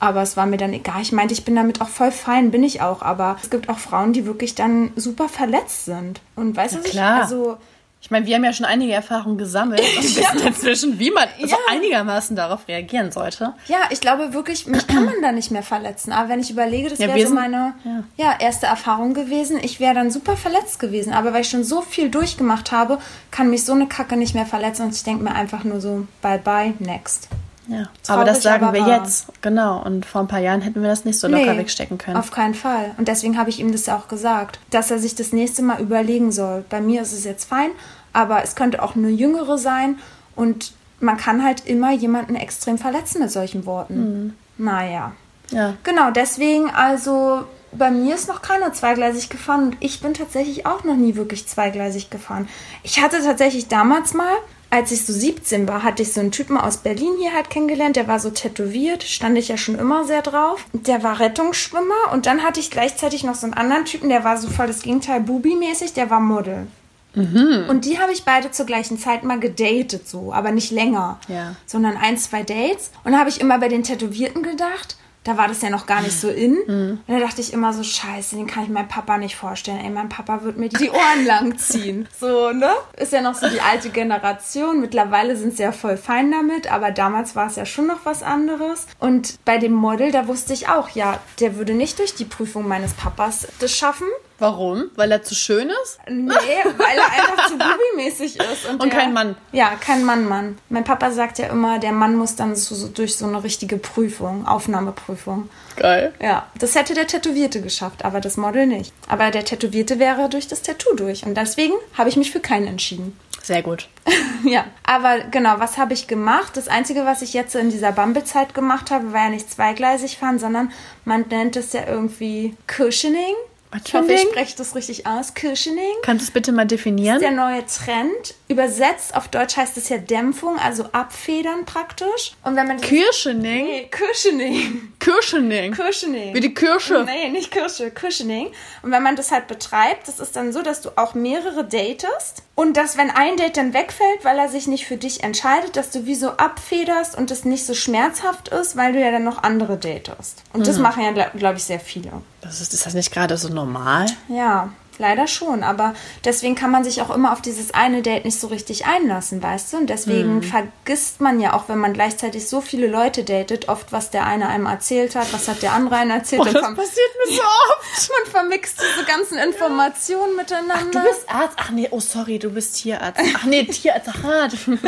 Aber es war mir dann egal. Ich meinte, ich bin damit auch voll fein, bin ich auch. Aber es gibt auch Frauen, die wirklich dann super verletzt sind. Und weißt du, was ich- klar. also Ich meine, wir haben ja schon einige Erfahrungen gesammelt und (laughs) wissen inzwischen, wie man so Ja. einigermaßen darauf reagieren sollte. Ja, ich glaube wirklich, mich kann man da nicht mehr verletzen. Aber wenn ich überlege, das Ja, wäre so meine ja. ja. erste Erfahrung gewesen, ich wäre dann super verletzt gewesen. Aber weil ich schon so viel durchgemacht habe, kann mich so eine Kacke nicht mehr verletzen. Und ich denke mir einfach nur so, bye bye, next. Ja. Traurig, aber das sagen aber wir wahr. jetzt. Genau. Und vor ein paar Jahren hätten wir das nicht so locker Nee, wegstecken können. Auf keinen Fall. Und deswegen habe ich ihm das ja auch gesagt, dass er sich das nächste Mal überlegen soll. Bei mir ist es jetzt fein, aber es könnte auch eine jüngere sein und man kann halt immer jemanden extrem verletzen mit solchen Worten. Naja. ja. Genau, deswegen also bei mir ist noch keiner zweigleisig gefahren und ich bin tatsächlich auch noch nie wirklich zweigleisig gefahren. Ich hatte tatsächlich damals mal, als ich so 17 war, hatte ich so einen Typen aus Berlin hier halt kennengelernt, der war so tätowiert, stand ich ja schon immer sehr drauf. Der war Rettungsschwimmer und dann hatte ich gleichzeitig noch so einen anderen Typen, der war so voll das Gegenteil Bubi-mäßig, der war Model. Und die habe ich beide zur gleichen Zeit mal gedatet, so, aber nicht länger, Ja. sondern ein, zwei Dates. Und da habe ich immer bei den Tätowierten gedacht, da war das ja noch gar nicht so in. Und da dachte ich immer so, scheiße, den kann ich meinem Papa nicht vorstellen. Ey, mein Papa wird mir die Ohren (laughs) lang ziehen. So, ne? Ist ja noch so die alte Generation. Mittlerweile sind sie ja voll fein damit, aber damals war es ja schon noch was anderes. Und bei dem Model, da wusste ich auch, ja, der würde nicht durch die Prüfung meines Papas das schaffen. Warum? Weil er zu schön ist? Nee, weil er einfach zu bubimäßig ist. Und, Und der, kein Mann. Ja, kein Mann, Mann. Mein Papa sagt ja immer, der Mann muss dann so, so durch so eine richtige Prüfung, Aufnahmeprüfung. Geil. Ja, das hätte der Tätowierte geschafft, aber das Model nicht. Aber der Tätowierte wäre durch das Tattoo durch. Und deswegen habe ich mich für keinen entschieden. Sehr gut. (laughs) Ja, aber genau, was habe ich gemacht? Das Einzige, was ich jetzt in dieser Bumble-Zeit gemacht habe, war ja nicht zweigleisig fahren, sondern man nennt es ja irgendwie Cushioning. Was Ich hoffe, ich spreche das richtig aus. Cushioning. Kannst du es bitte mal definieren? Der neue Trend. Übersetzt auf Deutsch heißt es ja Dämpfung, also abfedern praktisch. Und wenn man Kirschening? Nee, Cushioning. Kirschening. Cushioning. Wie die Kirsche. Nee, nicht Kirsche, Cushioning. Und wenn man das halt betreibt, das ist dann so, dass du auch mehrere datest und dass, wenn ein Date dann wegfällt, weil er sich nicht für dich entscheidet, dass du wie so abfederst und es nicht so schmerzhaft ist, weil du ja dann noch andere datest. Und das machen ja, glaube glaub ich, sehr viele. Das ist, ist das nicht gerade so normal? Ja, leider schon. Aber deswegen kann man sich auch immer auf dieses eine Date nicht so richtig einlassen, weißt du? Und deswegen Mhm. vergisst man ja auch, wenn man gleichzeitig so viele Leute datet, oft, was der eine einem erzählt hat, was hat der andere einen erzählt. Oh, das passiert mir so (laughs) oft. man vermixt diese ganzen Informationen miteinander. Du bist Arzt? Ach nee, oh sorry, du bist Tierarzt. Ach nee, Tierarzt. Ach, (laughs) du-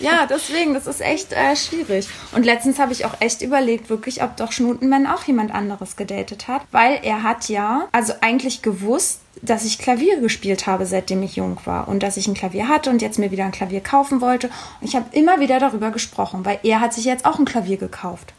Ja, deswegen, das ist echt äh, schwierig. Und letztens habe ich auch echt überlegt, wirklich, ob doch Schnutenmann auch jemand anderes gedatet hat. Weil er hat ja, also eigentlich gewusst, dass ich Klavier gespielt habe, seitdem ich jung war. Und dass ich ein Klavier hatte und jetzt mir wieder ein Klavier kaufen wollte. Und ich habe immer wieder darüber gesprochen, weil er hat sich jetzt auch ein Klavier gekauft.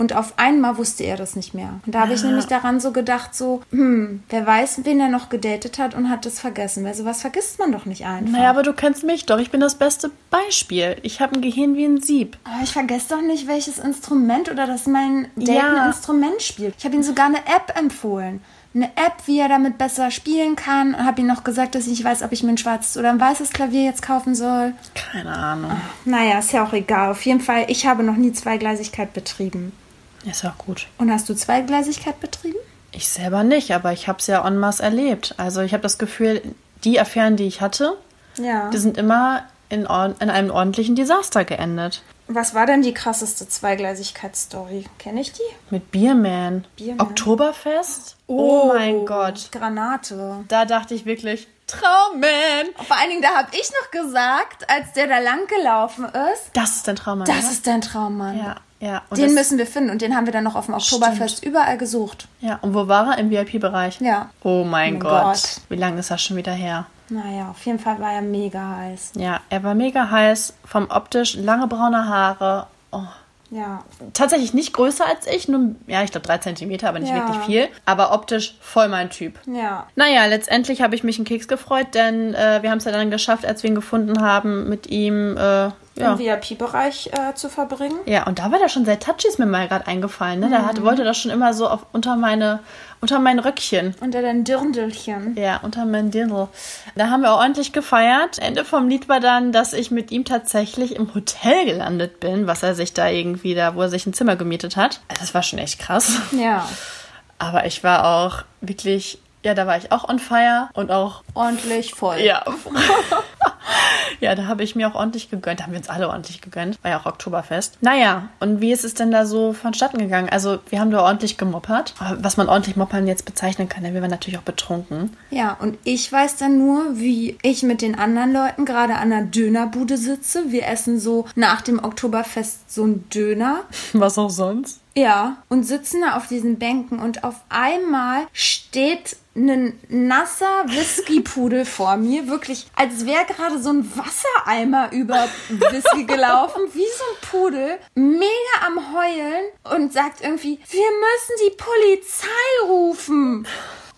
Und auf einmal wusste er das nicht mehr. Und da habe ich nämlich daran so gedacht, so, hm, wer weiß, wen er noch gedatet hat und hat das vergessen. Weil sowas vergisst man doch nicht einfach. Naja, aber du kennst mich doch. Ich bin das beste Beispiel. Ich habe ein Gehirn wie ein Sieb. Aber ich vergesse doch nicht, welches Instrument oder dass mein Date Ja. ein Instrument spielt. Ich habe ihm sogar eine App empfohlen. Eine App, wie er damit besser spielen kann. Und habe ihm noch gesagt, dass ich nicht weiß, ob ich mir ein schwarzes oder ein weißes Klavier jetzt kaufen soll. Keine Ahnung. Naja, ist ja auch egal. Auf jeden Fall, ich habe noch nie Zweigleisigkeit betrieben. Ist auch gut. Und hast du Zweigleisigkeit betrieben? Ich selber nicht, aber ich habe es ja en masse erlebt. Also ich habe das Gefühl, die Affären, die ich hatte, Ja. die sind immer in, in einem ordentlichen Desaster geendet. Was war denn die krasseste Zweigleisigkeitsstory? Kenne ich die? Mit Bierman. Bierman. Oktoberfest? Oh, mein Gott. Granate. Da dachte ich wirklich, Traumman. Vor allen Dingen, da habe ich noch gesagt, als der da lang gelaufen ist, Das ist dein Traummann, das oder? ist dein Traummann. Ja, ja. Den müssen wir finden und den haben wir dann noch auf dem Oktoberfest überall gesucht. Ja, und wo war er? Im VIP-Bereich? Ja. Oh mein, Mein Gott. Gott. Wie lange ist das schon wieder her? Naja, auf jeden Fall war er mega heiß. Ja, er war mega heiß, vom optisch, lange braune Haare. Oh, Ja. Tatsächlich nicht größer als ich, nur, ja, ich glaube drei Zentimeter, aber nicht Ja. wirklich viel. Aber optisch voll mein Typ. Ja. Naja, letztendlich habe ich mich einen Keks gefreut, denn äh, wir haben es ja dann geschafft, als wir ihn gefunden haben, mit ihm, äh, ja. Im VIP-Bereich äh, zu verbringen. Ja, und da war der schon sehr touchy, ist mir mal gerade eingefallen. Ne? Der Mhm. hat, wollte das schon immer so auf, unter, meine, unter mein Röckchen. Unter dein Dirndelchen. Ja, unter mein Dirndl. Da haben wir ordentlich gefeiert. Ende vom Lied war dann, dass ich mit ihm tatsächlich im Hotel gelandet bin, was er sich da irgendwie da, wo er sich ein Zimmer gemietet hat. Also Das war schon echt krass. Ja. Aber ich war auch wirklich, ja, da war ich auch on fire und auch Ordentlich voll. Ja. (laughs) (laughs) ja, da habe ich mir auch ordentlich gegönnt. Da haben wir uns alle ordentlich gegönnt. War ja auch Oktoberfest. Naja, und wie ist es denn da so vonstatten gegangen? Also, wir haben da ordentlich gemoppert. Was man ordentlich moppern jetzt bezeichnen kann, denn wir waren natürlich auch betrunken. Ja, und ich weiß dann nur, wie ich mit den anderen Leuten gerade an einer Dönerbude sitze. Wir essen so nach dem Oktoberfest so einen Döner. (laughs) Was auch sonst? Ja, und sitzen da auf diesen Bänken und auf einmal steht ein nasser Whiskypudel vor mir, wirklich, als wäre gerade so ein Wassereimer über Whisky gelaufen, wie so ein Pudel, mega am Heulen und sagt irgendwie, wir müssen die Polizei rufen.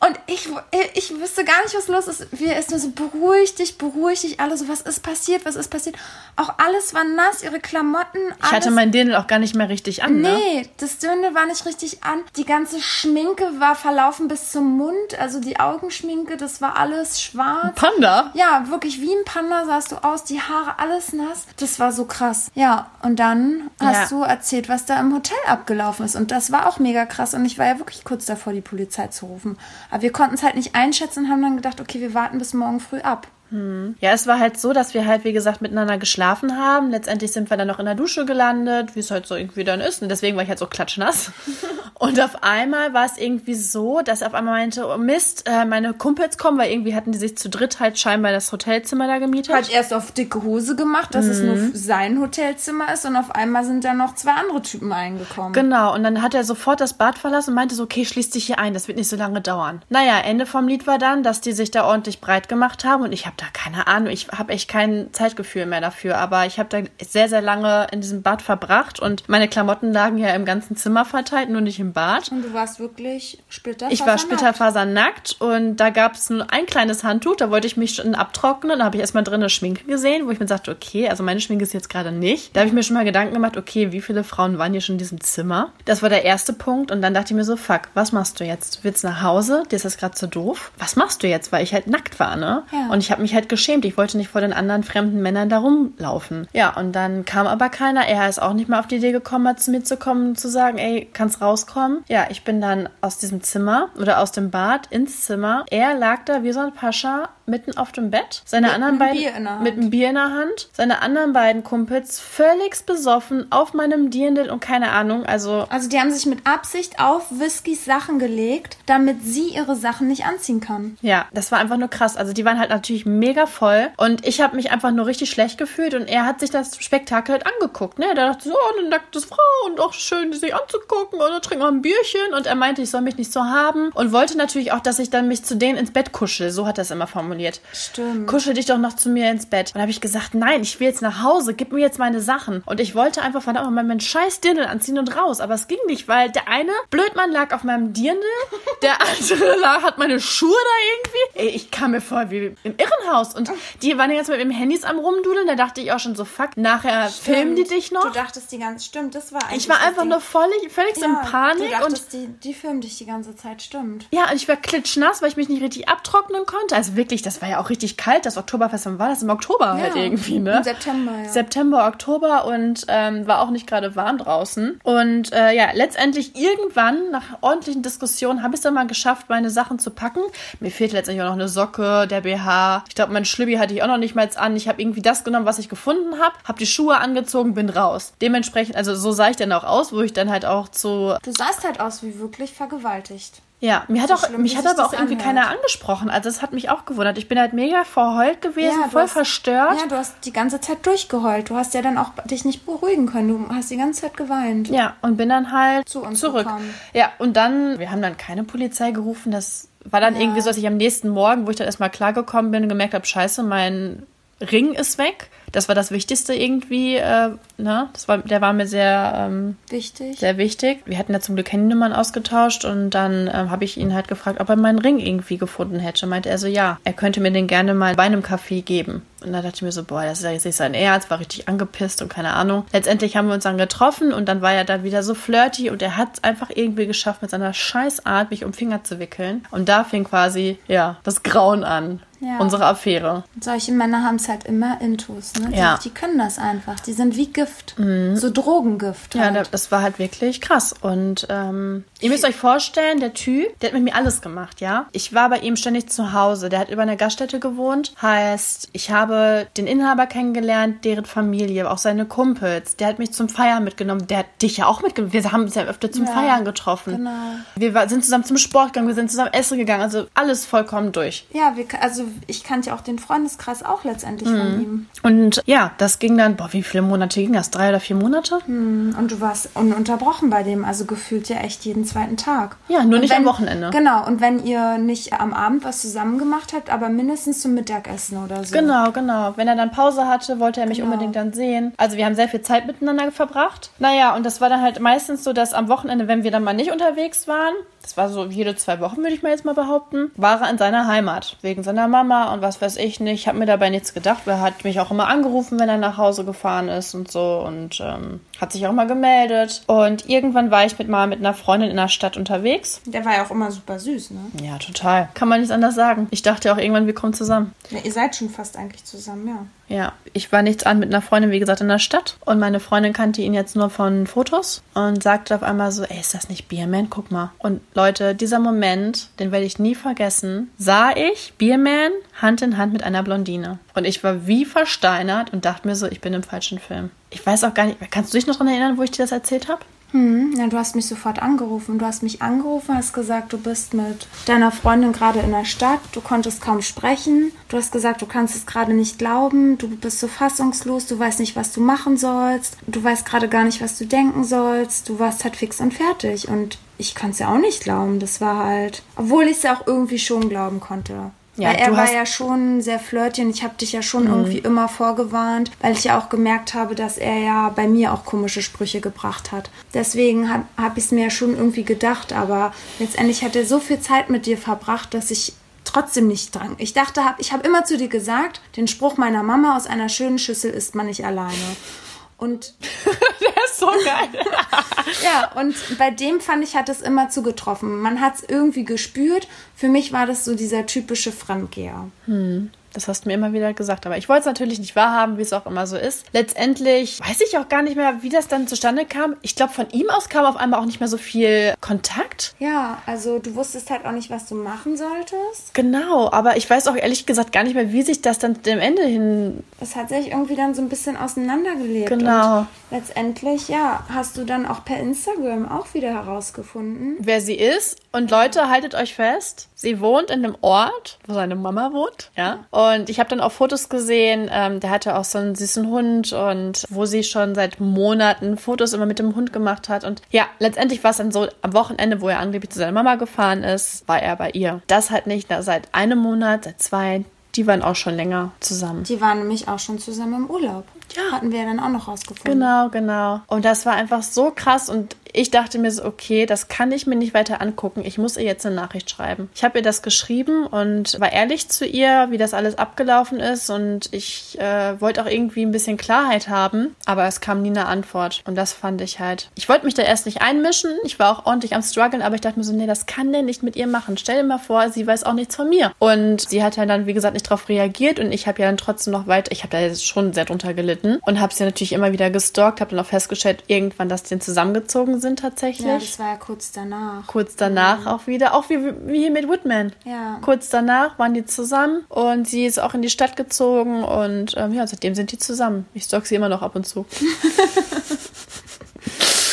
Und ich, ich wüsste gar nicht, was los ist. Wir ist nur so, beruhig dich, beruhig dich, alle so, was ist passiert, was ist passiert. Auch alles war nass, ihre Klamotten, alles. Ich hatte mein Dirndl auch gar nicht mehr richtig an, ne? Nee, das Dirndl war nicht richtig an. Die ganze Schminke war verlaufen bis zum Mund. Also die Augenschminke, das war alles schwarz. Panda? Ja, wirklich wie ein Panda sahst du aus. Die Haare alles nass. Das war so krass. Ja, und dann hast Ja. du erzählt, was da im Hotel abgelaufen ist. Und das war auch mega krass. Und ich war ja wirklich kurz davor, die Polizei zu rufen. Aber wir konnten es halt nicht einschätzen und haben dann gedacht, okay, wir warten bis morgen früh ab. Ja, es war halt so, dass wir halt, wie gesagt, miteinander geschlafen haben. Letztendlich sind wir dann noch in der Dusche gelandet, wie es halt so irgendwie dann ist. Und deswegen war ich halt so klatschnass. (laughs) Und auf einmal war es irgendwie so, dass er auf einmal meinte, oh Mist, äh, meine Kumpels kommen, weil irgendwie hatten die sich zu dritt halt scheinbar das Hotelzimmer da gemietet. Hat erst auf dicke Hose gemacht, dass es nur sein Hotelzimmer ist. Und auf einmal sind da noch zwei andere Typen eingekommen. Genau, und dann hat er sofort das Bad verlassen und meinte so, okay, schließ dich hier ein, das wird nicht so lange dauern. Naja, Ende vom Lied war dann, dass die sich da ordentlich breit gemacht haben und ich habe da keine Ahnung, ich habe echt kein Zeitgefühl mehr dafür, aber ich habe da sehr, sehr lange in diesem Bad verbracht und meine Klamotten lagen ja im ganzen Zimmer verteilt, nur nicht im Bad. Und du warst wirklich splitterfasernackt. Ich war splitterfasernackt und da gab es nur ein kleines Handtuch, da wollte ich mich schon abtrocknen. Da habe ich erstmal drin eine Schminke gesehen, wo ich mir sagte, okay, also meine Schminke ist jetzt gerade nicht. Da habe ich mir schon mal Gedanken gemacht, okay, wie viele Frauen waren hier schon in diesem Zimmer? Das war der erste Punkt und dann dachte ich mir so, fuck, was machst du jetzt? Du willst nach Hause, dir ist das gerade zu doof. Was machst du jetzt? Weil ich halt nackt war, ne? Ja. Und ich habe mich halt geschämt. Ich wollte nicht vor den anderen fremden Männern da rumlaufen. Ja, und dann kam aber keiner. Er ist auch nicht mal auf die Idee gekommen, zu mir zu kommen und zu sagen, ey, kannst rauskommen? Ja, ich bin dann aus diesem Zimmer oder aus dem Bad ins Zimmer. Er lag da wie so ein Pascha mitten auf dem Bett. Seine Mit anderen beiden Bier in der Hand. mit einem Bier in der Hand. Seine anderen beiden Kumpels völlig besoffen auf meinem Dirndl und keine Ahnung. Also Also die haben sich mit Absicht auf Whiskys Sachen gelegt, damit sie ihre Sachen nicht anziehen kann. Ja, das war einfach nur krass. Also die waren halt natürlich mega voll und ich habe mich einfach nur richtig schlecht gefühlt und er hat sich das Spektakel halt angeguckt. Ne? Der dachte so, oh, eine nackte Frau und auch schön, die sich anzugucken und dann trinken wir ein Bierchen und er meinte, ich soll mich nicht so haben und wollte natürlich auch, dass ich dann mich zu denen ins Bett kuschel. So hat er es immer formuliert. Stimmt. Kuschel dich doch noch zu mir ins Bett. Und dann habe ich gesagt, nein, ich will jetzt nach Hause, gib mir jetzt meine Sachen. Und ich wollte einfach verdammt nochmal meinen scheiß Dirndl anziehen und raus. Aber es ging nicht, weil der eine Blödmann lag auf meinem Dirndl, (laughs) der andere lag, hat meine Schuhe da irgendwie. Ey, ich kam mir vor wie im Irrenhaus. Und die waren jetzt mit ihren Handys am rumdudeln. Da dachte ich auch schon so, fuck, nachher filmen die dich noch. Du dachtest die ganze, stimmt, das war eigentlich Ich war einfach nur völlig, völlig in Ja, Panik Du und dachtest, die, die filmen dich die ganze Zeit, stimmt. Ja, und ich war klitschnass, weil ich mich nicht richtig abtrocknen konnte. Also wirklich, das war ja auch richtig kalt. Das Oktoberfest, wann war das? Im Oktober halt Ja, irgendwie, ne? im September, ja. September, Oktober und ähm, war auch nicht gerade warm draußen. Und äh, ja, letztendlich irgendwann, nach ordentlichen Diskussionen, habe ich es dann mal geschafft, meine Sachen zu packen. Mir fehlt letztendlich auch noch eine Socke, der BH. Ich glaube, mein Schlübbi hatte ich auch noch nicht mal an. Ich habe irgendwie das genommen, was ich gefunden habe, habe die Schuhe angezogen, bin raus. Dementsprechend, also so sah ich dann auch aus, wo ich dann halt auch zu Du sahst halt aus wie wirklich vergewaltigt. Ja, mir hat So auch, schlimm, mich hat aber auch irgendwie anhört. keiner angesprochen. Also es hat mich auch gewundert. Ich bin halt mega verheult gewesen, Ja, voll hast- verstört. Ja, du hast die ganze Zeit durchgeheult. Du hast ja dann auch dich nicht beruhigen können. Du hast die ganze Zeit geweint. Ja, und bin dann halt Zu zurück. gekommen. Ja, und dann, wir haben dann keine Polizei gerufen. Das war dann Ja. irgendwie so, dass ich am nächsten Morgen, wo ich dann erstmal klargekommen bin, gemerkt habe, scheiße, mein Ring ist weg. Das war das Wichtigste irgendwie, äh, ne? Das war, der war mir sehr ähm, Wichtig. sehr wichtig. Wir hatten ja zum Glück Handynummern ausgetauscht und dann ähm, habe ich ihn halt gefragt, ob er meinen Ring irgendwie gefunden hätte. Meinte er so, ja, er könnte mir den gerne mal bei einem Café geben. Und da dachte ich mir so, boah, das ist ja jetzt nicht sein Ernst, war richtig angepisst und keine Ahnung. Letztendlich haben wir uns dann getroffen und dann war er da wieder so flirty und er hat es einfach irgendwie geschafft, mit seiner Scheißart mich um Finger zu wickeln. Und da fing quasi, ja, das Grauen an. Ja. Unsere Affäre. Solche Männer haben es halt immer intus, ne? Die, Ja. Mhm. die können das einfach. Die sind wie Gift. So Drogengift. Ja, halt. da- das war halt wirklich krass. Und ähm, ihr müsst euch vorstellen, der Typ, der hat mit mir alles gemacht, ja. Ich war bei ihm ständig zu Hause. Der hat über einer Gaststätte gewohnt. Heißt, ich habe den Inhaber kennengelernt, deren Familie, auch seine Kumpels. Der hat mich zum Feiern mitgenommen. Der hat dich ja auch mitgenommen. Wir haben uns ja öfter zum Ja, Feiern getroffen. genau. Wir sind zusammen zum Sport gegangen, wir sind zusammen essen gegangen. Also alles vollkommen durch. Ja, wir, also ich kannte ja auch den Freundeskreis auch letztendlich Mhm. von ihm. Und ja, das ging dann, boah, wie viele Monate ging das? Drei oder vier Monate? Und du warst ununterbrochen bei dem, also gefühlt ja echt jeden zweiten Tag. Ja, nur Und nicht am Wochenende. Genau, und wenn ihr nicht am Abend was zusammen gemacht habt, aber mindestens zum Mittagessen oder so. Genau, genau. Wenn er dann Pause hatte, wollte er mich Genau. unbedingt dann sehen. Also wir haben sehr viel Zeit miteinander verbracht. Naja, und das war dann halt meistens so, dass am Wochenende, wenn wir dann mal nicht unterwegs waren, das war so jede zwei Wochen, würde ich mal jetzt mal behaupten, war er in seiner Heimat. Wegen seiner Mama und was weiß ich nicht. Ich habe mir dabei nichts gedacht. Er hat mich auch immer angerufen, wenn er nach Hause gefahren ist und so. Und ähm, hat sich auch mal gemeldet. Und irgendwann war ich mit mal mit einer Freundin in der Stadt unterwegs. Der war ja auch immer super süß, ne? Ja, total. Kann man nicht anders sagen. Ich dachte auch irgendwann, wir kommen zusammen. Ja, ihr seid schon fast eigentlich zusammen, ja. Ja, ich war nichts an mit einer Freundin, wie gesagt, in der Stadt. Und meine Freundin kannte ihn jetzt nur von Fotos und sagte auf einmal so, ey, ist das nicht Bierman? Guck mal. Und Leute, dieser Moment, den werde ich nie vergessen, sah ich Bierman Hand in Hand mit einer Blondine. Und ich war wie versteinert und dachte mir so, ich bin im falschen Film. Ich weiß auch gar nicht, kannst du dich noch daran erinnern, wo ich dir das erzählt habe? Hm, ja, du hast mich sofort angerufen. Du hast mich angerufen, hast gesagt, du bist mit deiner Freundin gerade in der Stadt, du konntest kaum sprechen. Du hast gesagt, du kannst es gerade nicht glauben, du bist so fassungslos, du weißt nicht, was du machen sollst, du weißt gerade gar nicht, was du denken sollst, du warst halt fix und fertig. Und ich konnte es ja auch nicht glauben. Das war halt, obwohl ich es ja auch irgendwie schon glauben konnte. Ja, weil er war ja schon sehr flirty und ich habe dich ja schon irgendwie immer vorgewarnt, weil ich ja auch gemerkt habe, dass er ja bei mir auch komische Sprüche gebracht hat. Deswegen habe hab ich es mir ja schon irgendwie gedacht, aber letztendlich hat er so viel Zeit mit dir verbracht, dass ich trotzdem nicht dran. Ich dachte, hab, ich habe immer zu dir gesagt, den Spruch meiner Mama aus einer schönen Schüssel isst man nicht alleine. Und (laughs) Der ist so geil. (laughs) ja, und bei dem fand ich, hat es immer zugetroffen. Man hat es irgendwie gespürt. Für mich war das so dieser typische Fremdgeher. Das hast du mir immer wieder gesagt, aber ich wollte es natürlich nicht wahrhaben, wie es auch immer so ist. Letztendlich weiß ich auch gar nicht mehr, wie das dann zustande kam. Ich glaube, von ihm aus kam auf einmal auch nicht mehr so viel Kontakt. Ja, also du wusstest halt auch nicht, was du machen solltest. Genau, aber ich weiß auch ehrlich gesagt gar nicht mehr, wie sich das dann dem Ende hin. Es hat sich irgendwie dann so ein bisschen auseinandergelebt. Genau. Letztendlich, ja, hast du dann auch per Instagram auch wieder herausgefunden. Wer sie ist. Und Leute, haltet euch fest, sie wohnt in einem Ort, wo seine Mama wohnt. Ja. Und ich habe dann auch Fotos gesehen, ähm, der hatte auch so einen süßen Hund und wo sie schon seit Monaten Fotos immer mit dem Hund gemacht hat. Und ja, letztendlich war es dann so, am Wochenende, wo er angeblich zu seiner Mama gefahren ist, war er bei ihr. Das halt nicht na, seit einem Monat, seit zwei. Die waren auch schon länger zusammen. Die waren nämlich auch schon zusammen im Urlaub. Ja. Hatten wir ja dann auch noch rausgefunden. Genau, genau. Und das war einfach so krass und ich dachte mir so, okay, das kann ich mir nicht weiter angucken. Ich muss ihr jetzt eine Nachricht schreiben. Ich habe ihr das geschrieben und war ehrlich zu ihr, wie das alles abgelaufen ist und ich äh, wollte auch irgendwie ein bisschen Klarheit haben, aber es kam nie eine Antwort und das fand ich halt. Ich wollte mich da erst nicht einmischen. Ich war auch ordentlich am struggeln, aber ich dachte mir so, nee, das kann der nicht mit ihr machen. Stell dir mal vor, sie weiß auch nichts von mir. Und sie hat ja dann, wie gesagt, nicht darauf reagiert und ich habe ja dann trotzdem noch weiter, ich habe da jetzt schon sehr drunter gelitten und habe sie natürlich immer wieder gestalkt, habe dann auch festgestellt, irgendwann, dass die zusammengezogen sind tatsächlich. Ja, das war ja kurz danach. Kurz danach auch wieder, auch wie, wie hier mit Woodman. Ja. Kurz danach waren die zusammen und sie ist auch in die Stadt gezogen und ähm, ja, seitdem sind die zusammen. Ich stalk sie immer noch ab und zu. (laughs)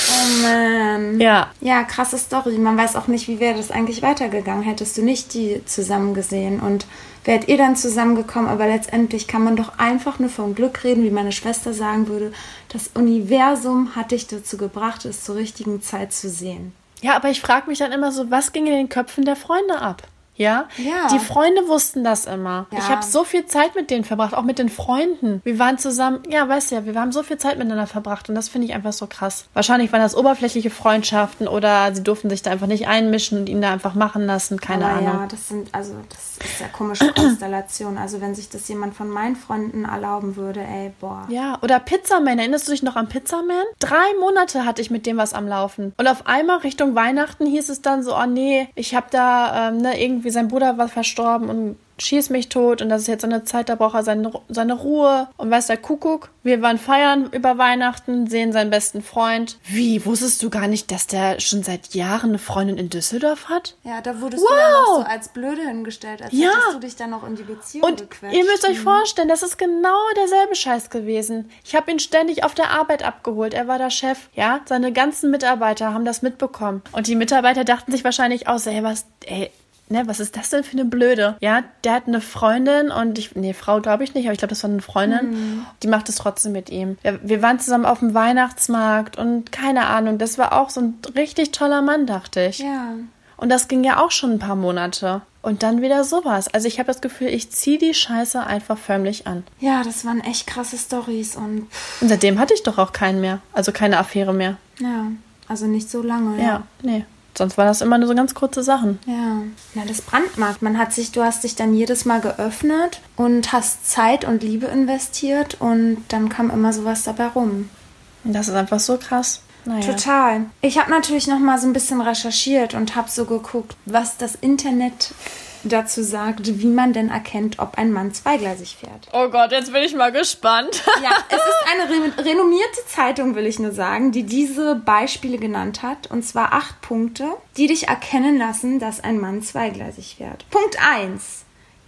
Oh man. Ja. Ja, krasse Story. Man weiß auch nicht, wie wäre das eigentlich weitergegangen, hättest du nicht die zusammen gesehen und wärt ihr dann zusammengekommen, aber letztendlich kann man doch einfach nur vom Glück reden, wie meine Schwester sagen würde, das Universum hat dich dazu gebracht, es zur richtigen Zeit zu sehen. Ja, aber ich frage mich dann immer so, was ging in den Köpfen der Freunde ab? Ja? Ja. Die Freunde wussten das immer. Ja. Ich habe so viel Zeit mit denen verbracht, auch mit den Freunden. Wir waren zusammen, ja, weißt du ja, wir haben so viel Zeit miteinander verbracht und das finde ich einfach so krass. Wahrscheinlich waren das oberflächliche Freundschaften oder sie durften sich da einfach nicht einmischen und ihn da einfach machen lassen, keine Aber Ahnung. ja, das sind, also das ist ja komische (clears throat) Konstellation. Also wenn sich das jemand von meinen Freunden erlauben würde, ey, boah. Ja, oder Pizzaman. Erinnerst du dich noch an Pizzaman? Drei Monate hatte ich mit dem was am Laufen. Und auf einmal Richtung Weihnachten hieß es dann so, oh nee, ich habe da, ähm, ne, irgendwie sein Bruder war verstorben und schieß mich tot und das ist jetzt so eine Zeit, da braucht er seine, seine Ruhe. Und weiß der Kuckuck, wir waren feiern über Weihnachten, sehen seinen besten Freund. Wie, wusstest du gar nicht, dass der schon seit Jahren eine Freundin in Düsseldorf hat? Ja, da wurdest du ja noch Wow. so als blöde hingestellt, als Ja. hättest du dich dann noch in die Beziehung Und gequetscht. ihr müsst euch vorstellen, das ist genau derselbe Scheiß gewesen. Ich habe ihn ständig auf der Arbeit abgeholt. Er war der Chef, ja. Seine ganzen Mitarbeiter haben das mitbekommen. Und die Mitarbeiter dachten sich wahrscheinlich aus, ey, was, ey, ne, was ist das denn für eine Blöde? Ja, der hat eine Freundin und ich, nee, Frau glaube ich nicht, aber ich glaube, das war eine Freundin. Die macht es trotzdem mit ihm. Wir, wir waren zusammen auf dem Weihnachtsmarkt und keine Ahnung, das war auch so ein richtig toller Mann, dachte ich. Ja. Und das ging ja auch schon ein paar Monate. Und dann wieder sowas. Also ich habe das Gefühl, ich ziehe die Scheiße einfach förmlich an. Ja, das waren echt krasse Stories und Und seitdem hatte ich doch auch keinen mehr. Also keine Affäre mehr. ja, also nicht so lange. Ja, nee. Sonst war das immer nur so ganz kurze Sachen. Ja, na das brandmarkt. Man hat sich, du hast dich dann jedes Mal geöffnet und hast Zeit und Liebe investiert und dann kam immer sowas dabei rum. Das ist einfach so krass. Naja. Total. Ich habe natürlich noch mal so ein bisschen recherchiert und habe so geguckt, was das Internet dazu sagt, wie man denn erkennt, ob ein Mann zweigleisig fährt. Oh Gott, jetzt bin ich mal gespannt. (laughs) Ja, es ist eine re renommierte Zeitung, will ich nur sagen, die diese Beispiele genannt hat. Und zwar acht Punkte, die dich erkennen lassen, dass ein Mann zweigleisig fährt. Punkt eins: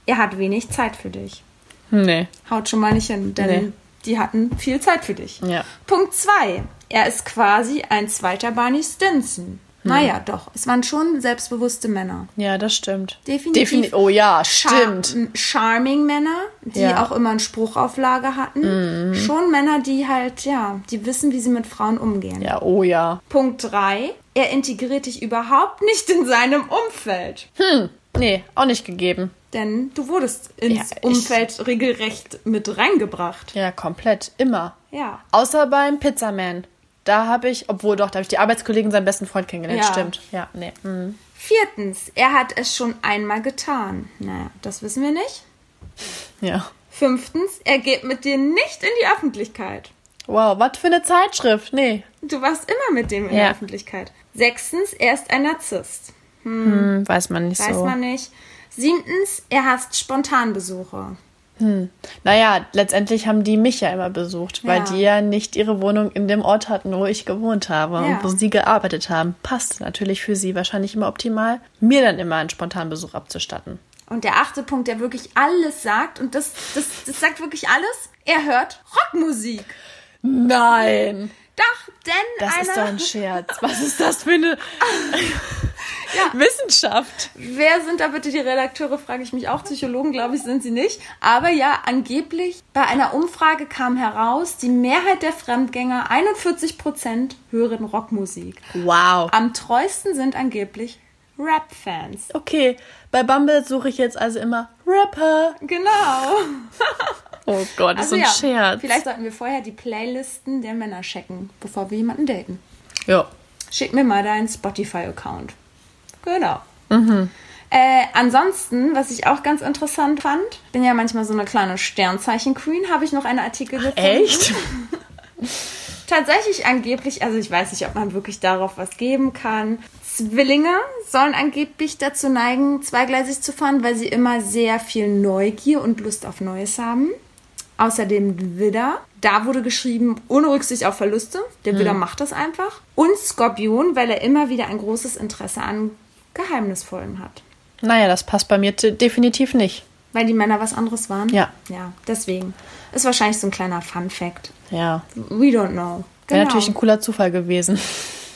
Er hat wenig Zeit für dich. nee. Haut schon mal nicht hin, denn Nee. die hatten viel Zeit für dich. Ja. Punkt zwei: Er ist quasi ein zweiter Barney Stinson. Naja, doch, es waren schon selbstbewusste Männer. Ja, das stimmt. Definitiv. Defini oh ja, Char- stimmt. m- Charming Männer, die Ja. Mhm. auch immer einen Spruch auf Lager hatten. Schon Männer, die halt, ja, die wissen, wie sie mit Frauen umgehen. Ja, oh ja. Punkt 3. Er integriert dich überhaupt nicht in seinem Umfeld. Nee, auch nicht gegeben. Denn du wurdest ins Ja, Umfeld regelrecht mit reingebracht. Ja, komplett. Immer. Ja. Außer beim Pizzaman. Da habe ich, obwohl doch, da habe ich die Arbeitskollegen seinen besten Freund kennengelernt. Ja. Stimmt. Ja, nee. Mhm. Viertens. Er hat es schon einmal getan. Naja, das wissen wir nicht. Ja. Fünftens. Er geht mit dir nicht in die Öffentlichkeit. Wow, was für eine Zeitschrift. Nee. Du warst immer mit dem in Ja. der Öffentlichkeit. Sechstens. Er ist ein Narzisst. Hm, weiß man nicht Weiß so. man nicht. Siebtens. Er hasst Spontanbesuche. Naja, letztendlich haben die mich ja immer besucht, weil Ja. die ja nicht ihre Wohnung in dem Ort hatten, wo ich gewohnt habe Ja. und wo sie gearbeitet haben. Passt natürlich für sie wahrscheinlich immer optimal, mir dann immer einen Spontanbesuch abzustatten. Und der achte Punkt, der wirklich alles sagt, und das, das, das sagt wirklich alles, er hört Rockmusik. Nein! Doch, denn Das einer, ist doch ein (laughs) Scherz. Was ist das für eine (laughs) Wissenschaft? wer sind da bitte die Redakteure, frage ich mich auch. Psychologen, glaube ich, sind sie nicht. Aber ja, angeblich bei einer Umfrage kam heraus, die Mehrheit der Fremdgänger, 41 Prozent, hören Rockmusik. Wow. Am treuesten sind angeblich Rap-Fans. Okay, bei Bumble suche ich jetzt also immer Rapper. Genau. (laughs) Oh Gott, das Also ist so ein ja, Scherz. vielleicht sollten wir vorher die Playlisten der Männer checken, bevor wir jemanden daten. Ja. Schick mir mal deinen Spotify-Account. Genau. Mhm. Äh, ansonsten, was ich auch ganz interessant fand, bin ja manchmal so eine kleine Sternzeichen-Queen, habe ich noch einen Artikel gefunden. Echt? (laughs) Tatsächlich angeblich, also ich weiß nicht, ob man wirklich darauf was geben kann. Zwillinge sollen angeblich dazu neigen, zweigleisig zu fahren, weil sie immer sehr viel Neugier und Lust auf Neues haben. Außerdem Widder. Da wurde geschrieben, ohne Rücksicht auf Verluste. Der Widder macht das einfach. Und Skorpion, weil er immer wieder ein großes Interesse an Geheimnisvollen hat. Naja, das passt bei mir definitiv nicht. Weil die Männer was anderes waren? Ja. Ja, deswegen. Ist wahrscheinlich so ein kleiner Fun-Fact. Ja. We don't know. Wäre natürlich ein cooler Zufall gewesen.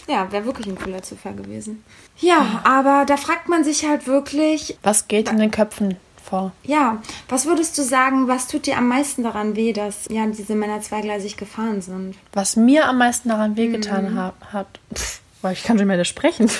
Ja, wäre wirklich ein cooler Zufall gewesen. Ja, aber da fragt man sich halt wirklich, Was geht in den Köpfen vor? ja, was würdest du sagen, was tut dir am meisten daran weh, dass ja diese Männer zweigleisig gefahren sind? Was mir am meisten daran Mhm. wehgetan ha hat. Pff, boah, ich kann schon mehr nicht sprechen. (laughs)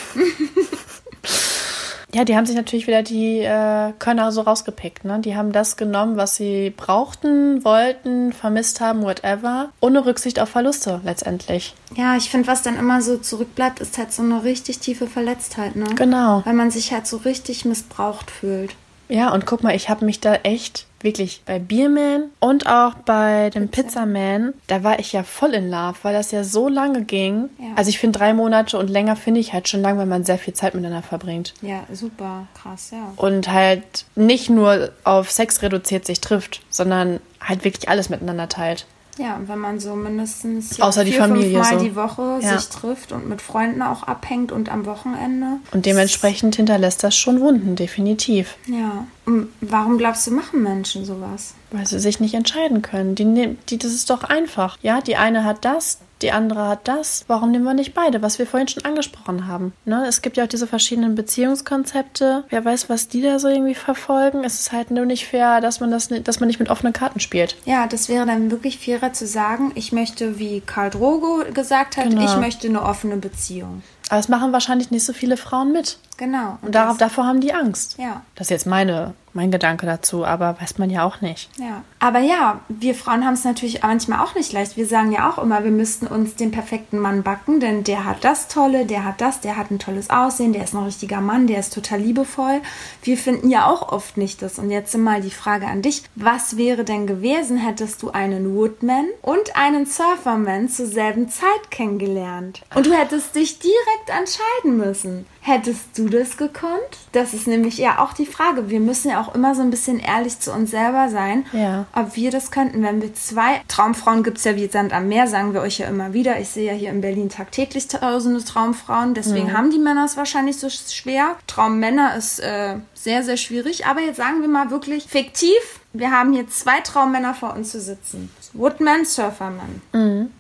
Ja, die haben sich natürlich wieder die äh, Könner so rausgepickt. Ne? Die haben das genommen, was sie brauchten, wollten, vermisst haben, whatever, ohne Rücksicht auf Verluste letztendlich. Ja, ich finde, was dann immer so zurückbleibt, ist halt so eine richtig tiefe Verletztheit, ne? Genau. Weil man sich halt so richtig missbraucht fühlt. Ja, und guck mal, ich habe mich da echt wirklich bei Bierman und auch bei dem Pizzaman, da war ich ja voll in Love, weil das ja so lange ging. Ja. Also ich finde drei Monate und länger finde ich halt schon lang, wenn man sehr viel Zeit miteinander verbringt. Ja, super, krass, ja. Und halt nicht nur auf Sex reduziert sich trifft, sondern halt wirklich alles miteinander teilt. Ja, und wenn man so mindestens Außer die vier, Familie fünfmal so. die Woche Ja. sich trifft und mit Freunden auch abhängt und am Wochenende. Und dementsprechend hinterlässt das schon Wunden, definitiv. Ja. Und warum glaubst du, machen Menschen sowas? Weil sie sich nicht entscheiden können. Die, die, das ist doch einfach. Ja, die eine hat das, die andere hat das. Warum nehmen wir nicht beide? Was wir vorhin schon angesprochen haben. Ne? Es gibt ja auch diese verschiedenen Beziehungskonzepte. Wer weiß, was die da so irgendwie verfolgen. Es ist halt nur nicht fair, dass man das, dass man nicht mit offenen Karten spielt. Ja, das wäre dann wirklich fairer zu sagen, ich möchte, wie Karl Drogo gesagt hat, Genau. ich möchte eine offene Beziehung. Aber es machen wahrscheinlich nicht so viele Frauen mit. Genau. Und darauf, davor haben die Angst. Ja. Das ist jetzt meine, mein Gedanke dazu, aber weiß man ja auch nicht. Ja, aber ja, wir Frauen haben es natürlich manchmal auch nicht leicht. Wir sagen ja auch immer, wir müssten uns den perfekten Mann backen, denn der hat das Tolle, der hat das, der hat ein tolles Aussehen, der ist ein richtiger Mann, der ist total liebevoll. Wir finden ja auch oft nicht das. Und jetzt mal die Frage an dich: Was wäre denn gewesen, hättest du einen Woodman und einen Surferman zur selben Zeit kennengelernt? Und du hättest dich direkt entscheiden müssen. Hättest du das gekonnt? Das ist nämlich ja auch die Frage. Wir müssen ja auch immer so ein bisschen ehrlich zu uns selber sein, Ja. ob wir das könnten. Wenn wir zwei Traumfrauen gibt es ja wie Sand am Meer, sagen wir euch ja immer wieder. Ich sehe ja hier in Berlin tagtäglich tausende Traumfrauen. Deswegen haben die Männer es wahrscheinlich so schwer. Traummänner ist äh, sehr, sehr schwierig. Aber jetzt sagen wir mal wirklich fiktiv. Wir haben hier zwei Traummänner vor uns zu sitzen. Woodman, Surferman.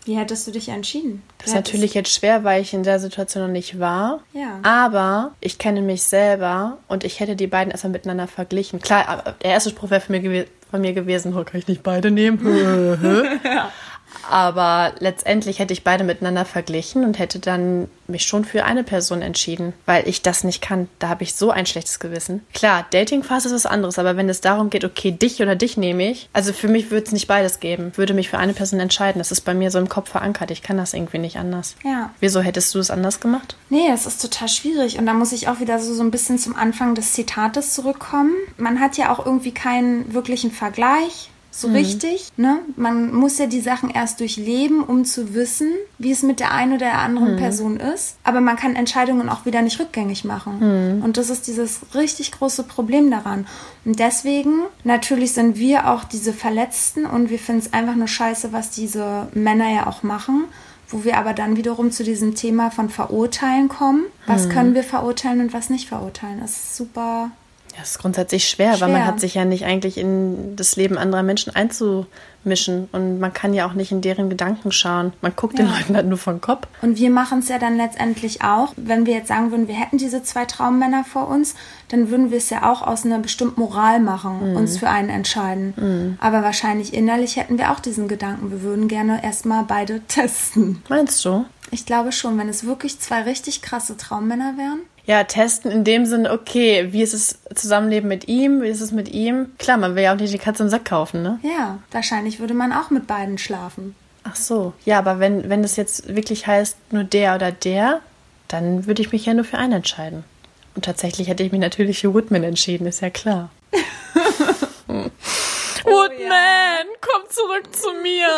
Wie hättest du dich entschieden? Das ist natürlich jetzt schwer, weil ich in der Situation noch nicht war. Ja. Aber ich kenne mich selber und ich hätte die beiden erstmal miteinander verglichen. Klar, aber der erste Spruch wäre von mir, gewe von mir gewesen, oh, kann ich nicht beide nehmen? (laughs) (laughs) Aber letztendlich hätte ich beide miteinander verglichen und hätte dann mich schon für eine Person entschieden, weil ich das nicht kann. Da habe ich so ein schlechtes Gewissen. Klar, Datingphase ist was anderes, aber wenn es darum geht, okay, dich oder dich nehme ich, also für mich würde es nicht beides geben. Würde mich für eine Person entscheiden. Das ist bei mir so im Kopf verankert. Ich kann das irgendwie nicht anders. Ja. Wieso hättest du es anders gemacht? Nee, das ist total schwierig. Und da muss ich auch wieder so, so ein bisschen zum Anfang des Zitates zurückkommen. Man hat ja auch irgendwie keinen wirklichen Vergleich. So richtig, ne? Man muss ja die Sachen erst durchleben, um zu wissen, wie es mit der einen oder der anderen Person ist. Aber man kann Entscheidungen auch wieder nicht rückgängig machen. Und das ist dieses richtig große Problem daran. Und deswegen, natürlich sind wir auch diese Verletzten und wir finden es einfach nur scheiße, was diese Männer ja auch machen wo wir aber dann wiederum zu diesem Thema von Verurteilen kommen. Was können wir verurteilen und was nicht verurteilen? Das ist super. Ja, das ist grundsätzlich schwer, weil man Schwer. hat sich ja nicht eigentlich in das Leben anderer Menschen einzumischen und man kann ja auch nicht in deren Gedanken schauen. Man guckt den Ja. Leuten halt nur vom Kopf. Und wir machen es ja dann letztendlich auch. Wenn wir jetzt sagen würden, wir hätten diese zwei Traummänner vor uns, dann würden wir es ja auch aus einer bestimmten Moral machen, uns für einen entscheiden. Aber wahrscheinlich innerlich hätten wir auch diesen Gedanken, wir würden gerne erstmal beide (laughs) testen. Meinst du? Ich glaube schon, wenn es wirklich zwei richtig krasse Traummänner wären. Ja, testen in dem Sinne, okay, wie ist es Zusammenleben mit ihm, wie ist es mit ihm? Klar, man will ja auch nicht die Katze im Sack kaufen, ne? Ja, wahrscheinlich würde man auch mit beiden schlafen. Ach so. Ja, aber wenn, wenn das jetzt wirklich heißt, nur der oder der, dann würde ich mich ja nur für einen entscheiden. Und tatsächlich hätte ich mich natürlich für Woodman entschieden, ist ja klar. (laughs) Woodman, komm zurück zu mir.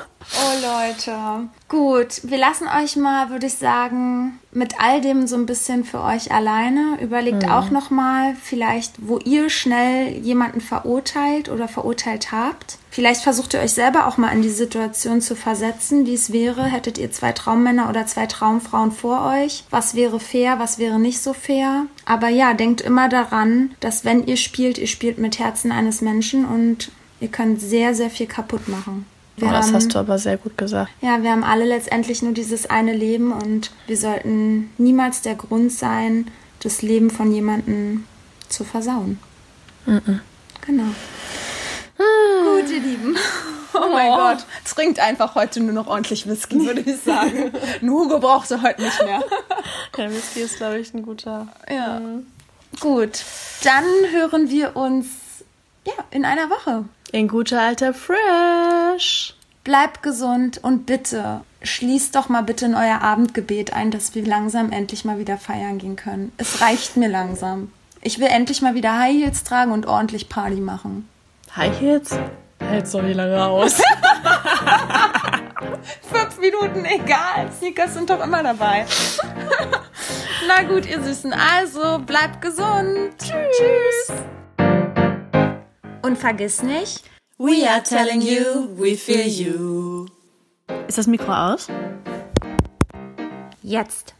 (laughs) Oh Leute. Gut, wir lassen euch mal, würde ich sagen, mit all dem so ein bisschen für euch alleine. Überlegt auch noch mal, vielleicht, wo ihr schnell jemanden verurteilt oder verurteilt habt. Vielleicht versucht ihr euch selber auch mal in die Situation zu versetzen, wie es wäre, hättet ihr zwei Traummänner oder zwei Traumfrauen vor euch. Was wäre fair, was wäre nicht so fair? Aber ja, denkt immer daran, dass wenn ihr spielt, ihr spielt mit Herzen eines Menschen und ihr könnt sehr, sehr viel kaputt machen. Wir Oh, das haben- hast du aber sehr gut gesagt. ja, wir haben alle letztendlich nur dieses eine Leben und wir sollten niemals der Grund sein, das Leben von jemandem zu versauen. Genau. Gut, ihr Lieben. (laughs) Oh mein Gott. Trinkt einfach heute nur noch ordentlich Whisky, würde ich sagen. (laughs) Nur Hugo braucht sie heute nicht mehr. (laughs) Der Whisky ist, glaube ich, ein guter. Ja. Gut, dann hören wir uns ja in einer Woche. In guter alter Fresh. Bleibt gesund und bitte schließt doch mal bitte in euer Abendgebet ein, dass wir langsam endlich mal wieder feiern gehen können. Es reicht mir langsam. Ich will endlich mal wieder High Heels tragen und ordentlich Party machen. High Heels? Hält's doch nicht lange aus. (laughs) Fünf Minuten, egal. Sneakers sind doch immer dabei. (laughs) Na gut, ihr Süßen. Also, bleibt gesund. Tschüss. Und vergiss nicht, We are telling you, we feel you. Ist das Mikro aus? jetzt.